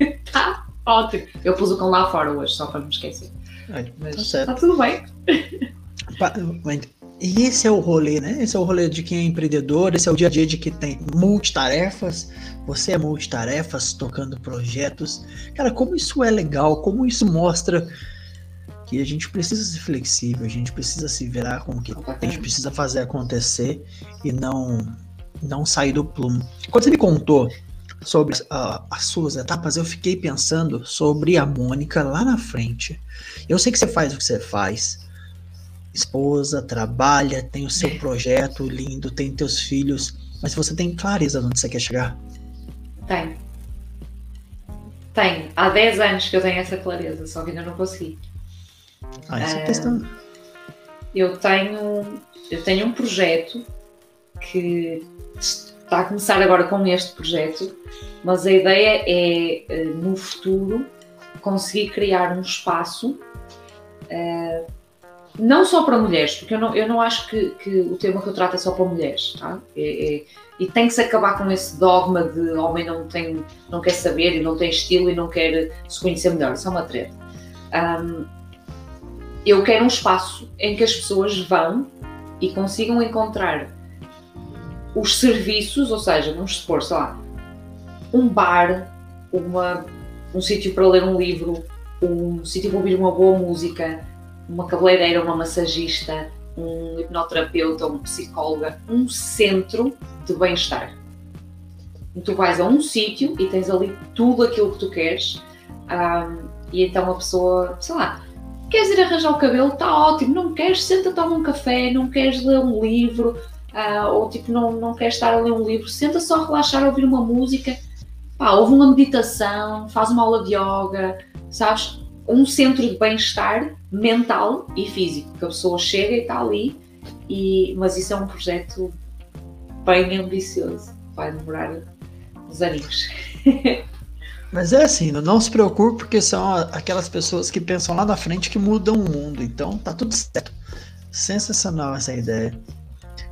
Está ótimo. Eu pus o cão lá fora hoje, só para não me esquecer. Mas está tudo bem. E esse é o rolê, né? Esse é o rolê de quem é empreendedor, esse é o dia a dia de quem tem multitarefas. Você é multitarefas, tocando projetos. Cara, como isso é legal, como isso mostra que a gente precisa ser flexível, a gente precisa se virar com o que a gente precisa fazer acontecer e não não sair do plumo. Quando você me contou sobre uh, as suas etapas, eu fiquei pensando sobre a Mônica lá na frente. Eu sei que você faz o que você faz, esposa, trabalha, tem o seu projeto lindo, tem teus filhos, mas você tem clareza de onde você quer chegar? Tenho. Tenho. Há 10 anos que eu tenho essa clareza, só que ainda não consegui. Ah, isso é questão. Eu tenho, eu tenho um projeto que está a começar agora com este projeto, mas a ideia é, eh, no futuro, conseguir criar um espaço uh, não só para mulheres, porque eu não, eu não acho que, que o tema que eu trato é só para mulheres, tá? É, é, e tem que se acabar com esse dogma de homem não, tem, não quer saber e não tem estilo e não quer se conhecer melhor, isso é uma treta. Um, eu quero um espaço em que as pessoas vão e consigam encontrar os serviços, ou seja, vamos supor, sei lá, um bar, uma, um sítio para ler um livro, um sítio para ouvir uma boa música, uma cabeleireira, uma massagista, um hipnoterapeuta, uma psicóloga, um centro de bem-estar. Tu vais a um sítio e tens ali tudo aquilo que tu queres, um, e então a pessoa, sei lá, queres ir arranjar o cabelo? Está ótimo, não queres? Senta, toma um café, não queres ler um livro, uh, ou tipo, não, não queres estar a ler um livro, senta só a relaxar, ouvir uma música, pá, ouve uma meditação, faz uma aula de yoga, sabes? Um centro de bem-estar mental e físico, que a pessoa chega e está ali, e, mas isso é um projeto bem ambicioso, vai demorar uns anos. Mas é assim, não se preocupe, porque são aquelas pessoas que pensam lá na frente que mudam o mundo, então tá tudo certo. Sensacional essa ideia.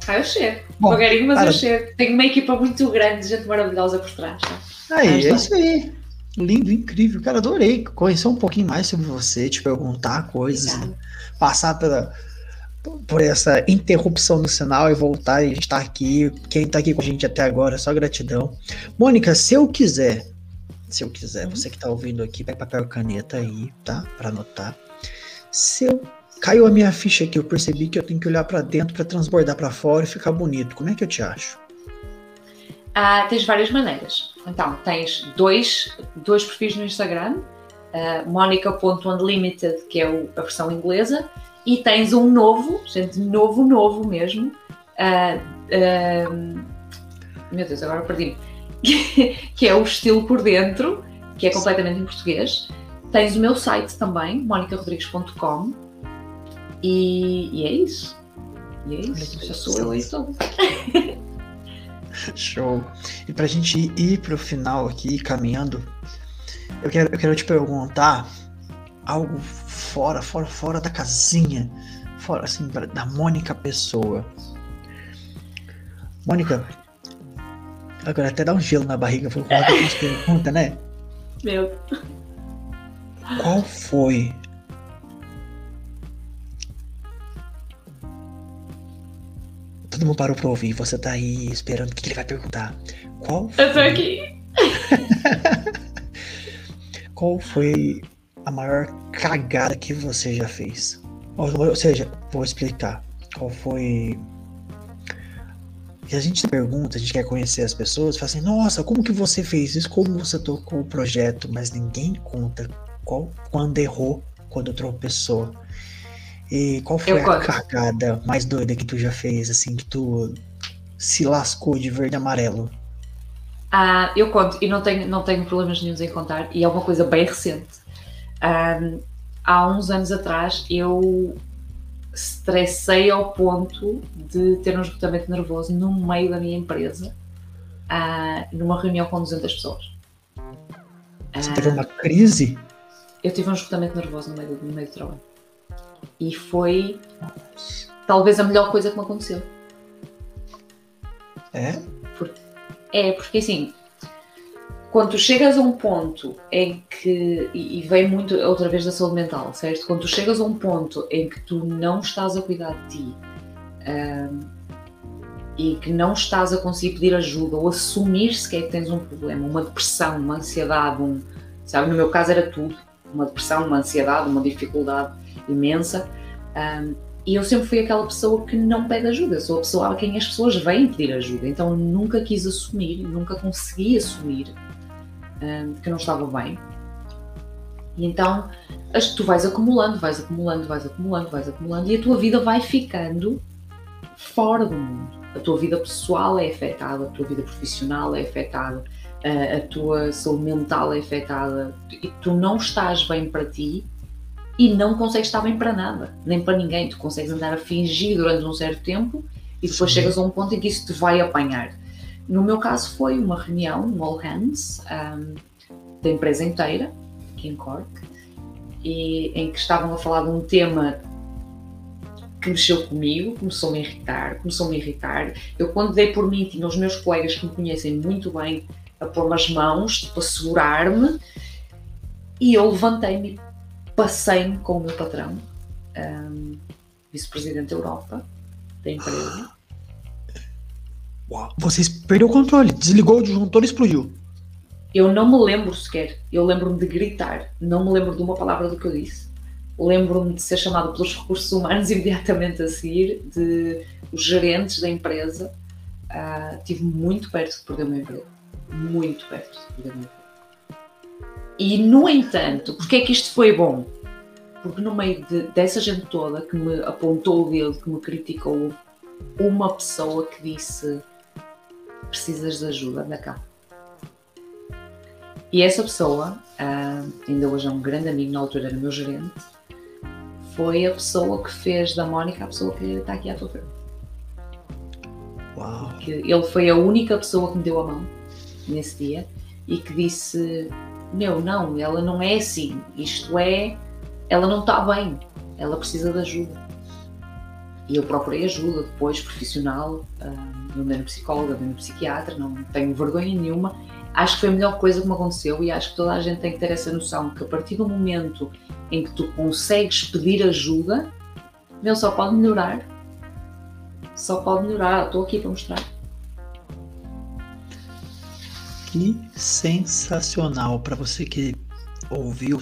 Ah, eu chego. Bom, Devagarinho, mas para... eu chego. Tenho uma equipa muito grande de gente maravilhosa por trás. Tá? Aí, é isso aí. Lindo, incrível. Cara, adorei conhecer um pouquinho mais sobre você, te perguntar coisas, passar pela, por essa interrupção no sinal e voltar e a gente tá aqui. Quem tá aqui com a gente até agora, só gratidão. Mônica, se eu quiser, se eu quiser, você que tá ouvindo aqui, pega papel e caneta aí, tá? Para anotar. Se eu caiu a minha ficha aqui, eu percebi que eu tenho que olhar para dentro para transbordar para fora e ficar bonito. Como é que eu te acho? Ah, tens várias maneiras. Então, tens dois, dois perfis no Instagram, uh, monica.unlimited, que é o, a versão inglesa, e tens um novo, gente, novo, novo mesmo. Uh, uh, meu Deus, agora perdi-me. que é o estilo por dentro, que é completamente em português. Tens o meu site também, monicarodrigues.com, e, e, é isso. E é isso. Já sou eu aí. Show. E pra gente ir, ir pro final aqui, caminhando, eu quero, eu quero te perguntar algo fora, fora, fora da casinha, fora assim, da Mônica Pessoa. Mônica, Agora até dá um gelo na barriga por conta que a gente pergunta, né? Meu. Qual foi Todo mundo parou pra ouvir, você tá aí esperando o que ele vai perguntar. Qual foi... Eu tô aqui. Qual foi a maior cagada que você já fez? Ou, seja, vou explicar. Qual foi. E a gente pergunta, a gente quer conhecer as pessoas, fala assim, nossa, como que você fez isso? Como você tocou o projeto? Mas ninguém conta qual, quando errou, quando tropeçou. E qual foi Eu a cagada mais doida que tu já fez, assim, que tu se lascou de verde e amarelo? Ah, eu conto e não tenho, não tenho problemas nenhums em contar, e é uma coisa bem recente. Ahm, há uns anos atrás eu estressei ao ponto de ter um esgotamento nervoso no meio da minha empresa, ah, numa reunião com 200 pessoas. Você Ah, teve uma crise? eu tive um esgotamento nervoso no meio, do- no meio do trabalho. E foi talvez a melhor coisa que me aconteceu. É? É, porque assim, quando tu chegas a um ponto em que, e, e vem muito outra vez da saúde mental, certo? Quando tu chegas a um ponto em que tu não estás a cuidar de ti ahm, e que não estás a conseguir pedir ajuda ou assumir sequer que tens um problema, uma depressão, uma ansiedade, um, sabe? No meu caso era tudo, uma depressão, uma ansiedade, uma dificuldade imensa. ahm, e eu sempre fui aquela pessoa que não pede ajuda, eu sou a pessoa a quem as pessoas vêm pedir ajuda, então nunca quis assumir, nunca consegui assumir hum, que não estava bem. E então tu vais acumulando, vais acumulando, vais acumulando, vais acumulando e a tua vida vai ficando fora do mundo. A tua vida pessoal é afetada, a tua vida profissional é afetada, a tua saúde mental é afetada e tu não estás bem para ti e não consegues estar bem para nada, nem para ninguém. Tu consegues andar a fingir durante um certo tempo e depois Sim. chegas a um ponto em que isso te vai apanhar. No meu caso foi uma reunião, um all hands, um, da empresa inteira, aqui em Cork, e, em que estavam a falar de um tema que mexeu comigo, começou-me a irritar, começou-me a irritar. Eu quando dei por mim, tinha os meus colegas que me conhecem muito bem a pôr-me as mãos, tipo, a segurar-me, e eu levantei-me passei-me com o meu patrão, um, vice-presidente da Europa, da empresa. Uau. Você perdeu o controle, desligou o disjuntor e explodiu. Eu não me lembro sequer. Eu lembro-me de gritar. Não me lembro de uma palavra do que eu disse. Lembro-me de ser chamado pelos recursos humanos imediatamente a seguir, de os gerentes da empresa. Ah, tive muito perto de perder o meu emprego. Muito perto de perder o meu emprego. E, no entanto, porque é que isto foi bom? Porque no meio de- dessa gente toda que me apontou o dedo, que me criticou, uma pessoa que disse precisas de ajuda, anda cá. E essa pessoa, ah, ainda hoje é um grande amigo, na altura era meu gerente, foi a pessoa que fez da Mónica a pessoa que está aqui à tua frente. Uau. Ele foi a única pessoa que me deu a mão nesse dia e que disse: Meu, não, ela não é assim. Isto é. Ela não está bem. Ela precisa de ajuda. E eu procurei ajuda depois, profissional. ah, não andei no psicólogo, andei no psiquiatra, não tenho vergonha nenhuma. Acho que foi a melhor coisa que me aconteceu e acho que toda a gente tem que ter essa noção que a partir do momento em que tu consegues pedir ajuda, meu, só pode melhorar. Só pode melhorar. Estou aqui para mostrar. Que sensacional para você que ouviu.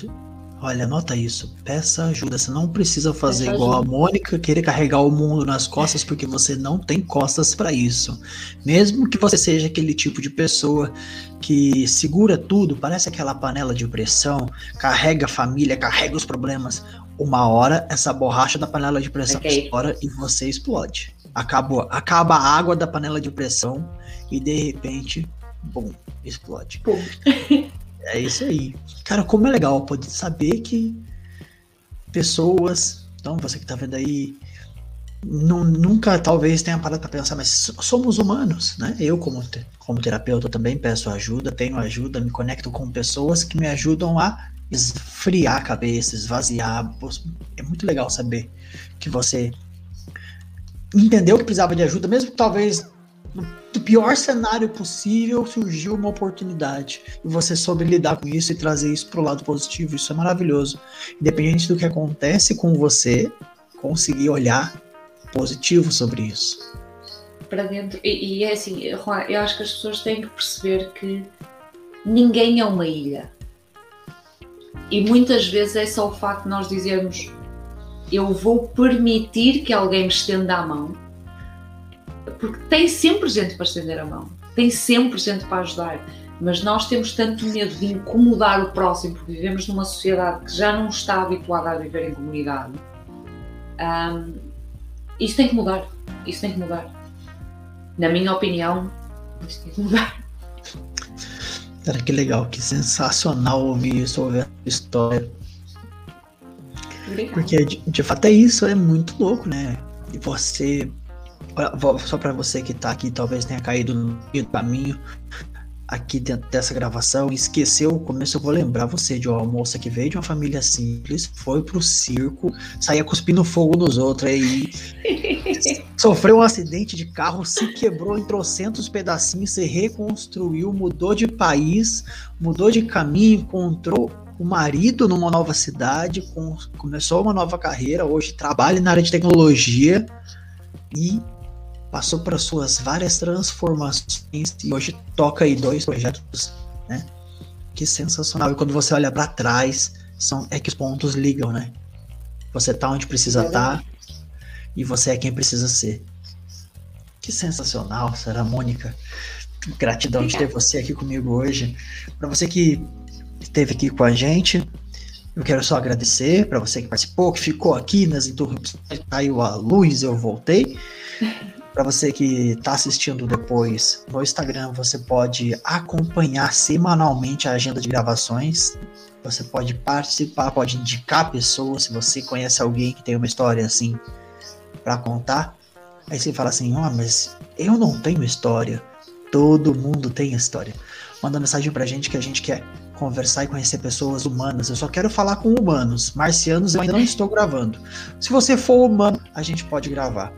Olha, anota isso. Peça ajuda. Você não precisa fazer Peça igual a ajuda. Mônica, querer carregar o mundo nas costas, porque você não tem costas para isso. Mesmo que você seja aquele tipo de pessoa que segura tudo, parece aquela panela de pressão, carrega a família, carrega os problemas. Uma hora essa borracha da panela de pressão Vai cair. estoura e você explode. Acabou, acaba a água da panela de pressão e de repente, bum, explode. Pum. É isso aí. Cara, como é legal poder saber que pessoas, então você que tá vendo aí, nu- nunca talvez tenha parado para pensar, mas so- somos humanos, né? Eu como, como terapeuta também peço ajuda, tenho ajuda, me conecto com pessoas que me ajudam a esfriar a cabeça, esvaziar. É muito legal saber que você entendeu que precisava de ajuda, mesmo que talvez do pior cenário possível surgiu uma oportunidade e você soube lidar com isso e trazer isso para o lado positivo. Isso é maravilhoso. Independente do que acontece com você, conseguir olhar positivo sobre isso. Para dentro. E, e é assim, eu acho que as pessoas têm que perceber que ninguém é uma ilha. E muitas vezes é só o facto de nós dizermos eu vou permitir que alguém me estenda a mão, porque tem sempre gente para estender a mão, tem sempre gente para ajudar, mas nós temos tanto medo de incomodar o próximo, porque vivemos numa sociedade que já não está habituada a viver em comunidade. Um, isso tem que mudar, isso tem que mudar. Na minha opinião, isso tem que mudar. Cara, que legal, que sensacional ouvir isso, ouvir a história. Obrigada. Porque de, de, fato é isso, é muito louco, né? E você. Só para você que tá aqui, talvez tenha caído no meio do caminho aqui dentro dessa gravação esqueceu o começo, eu vou lembrar você de uma moça que veio de uma família simples, foi pro circo, saía cuspindo fogo nos outros aí. sofreu um acidente de carro, se quebrou em trocentos pedacinhos, se reconstruiu, mudou de país, mudou de caminho, encontrou o marido numa nova cidade, com, começou uma nova carreira, hoje trabalha na área de tecnologia e passou por suas várias transformações e hoje toca aí dois projetos, né? Que sensacional. E quando você olha para trás, são é que os pontos ligam, né? Você tá onde precisa estar tá, e você é quem precisa ser. Que sensacional, Sara Mônica. Gratidão de ter você aqui comigo hoje. Para você que esteve aqui com a gente. Eu quero só agradecer para você que participou, que ficou aqui nas interrupções, caiu a luz, eu voltei. Para você que está assistindo depois no Instagram, você pode acompanhar semanalmente a agenda de gravações. Você pode participar, pode indicar pessoas. Se você conhece alguém que tem uma história assim para contar, aí você fala assim: Ó, oh, mas eu não tenho história. Todo mundo tem história. Manda mensagem pra gente que a gente quer conversar e conhecer pessoas humanas. Eu só quero falar com humanos. Marcianos eu ainda não estou gravando. Se você for humano, a gente pode gravar.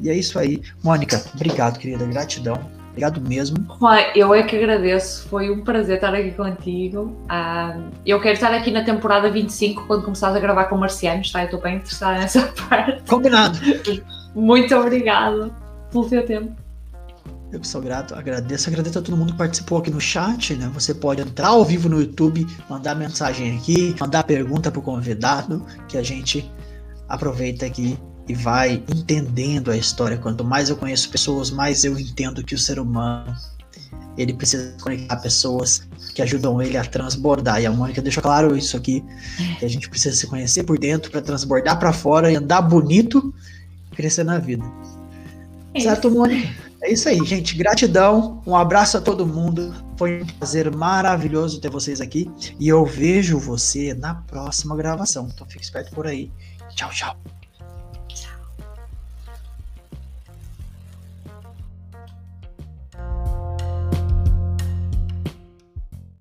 E é isso aí. Mônica, obrigado, querida. Gratidão. Obrigado mesmo. Eu é que agradeço. Foi um prazer estar aqui contigo. eu quero estar aqui na temporada 25 quando começares a gravar com marcianos, tá? Eu estou bem interessada nessa parte. Combinado. Muito obrigado pelo teu tempo. Eu que sou grato, agradeço, agradeço a todo mundo que participou aqui no chat, né? Você pode entrar ao vivo no YouTube, mandar mensagem aqui, mandar pergunta pro convidado, que a gente aproveita aqui e vai entendendo a história. Quanto mais eu conheço pessoas, mais eu entendo que o ser humano ele precisa conectar pessoas que ajudam ele a transbordar. E a Mônica deixou claro isso aqui, que a gente precisa se conhecer por dentro para transbordar para fora e andar bonito, crescer na vida. É certo, Mônica? É isso aí, gente. Gratidão. Um abraço a todo mundo. Foi um prazer maravilhoso ter vocês aqui. E eu vejo você na próxima gravação. Então fique esperto por aí. Tchau, tchau.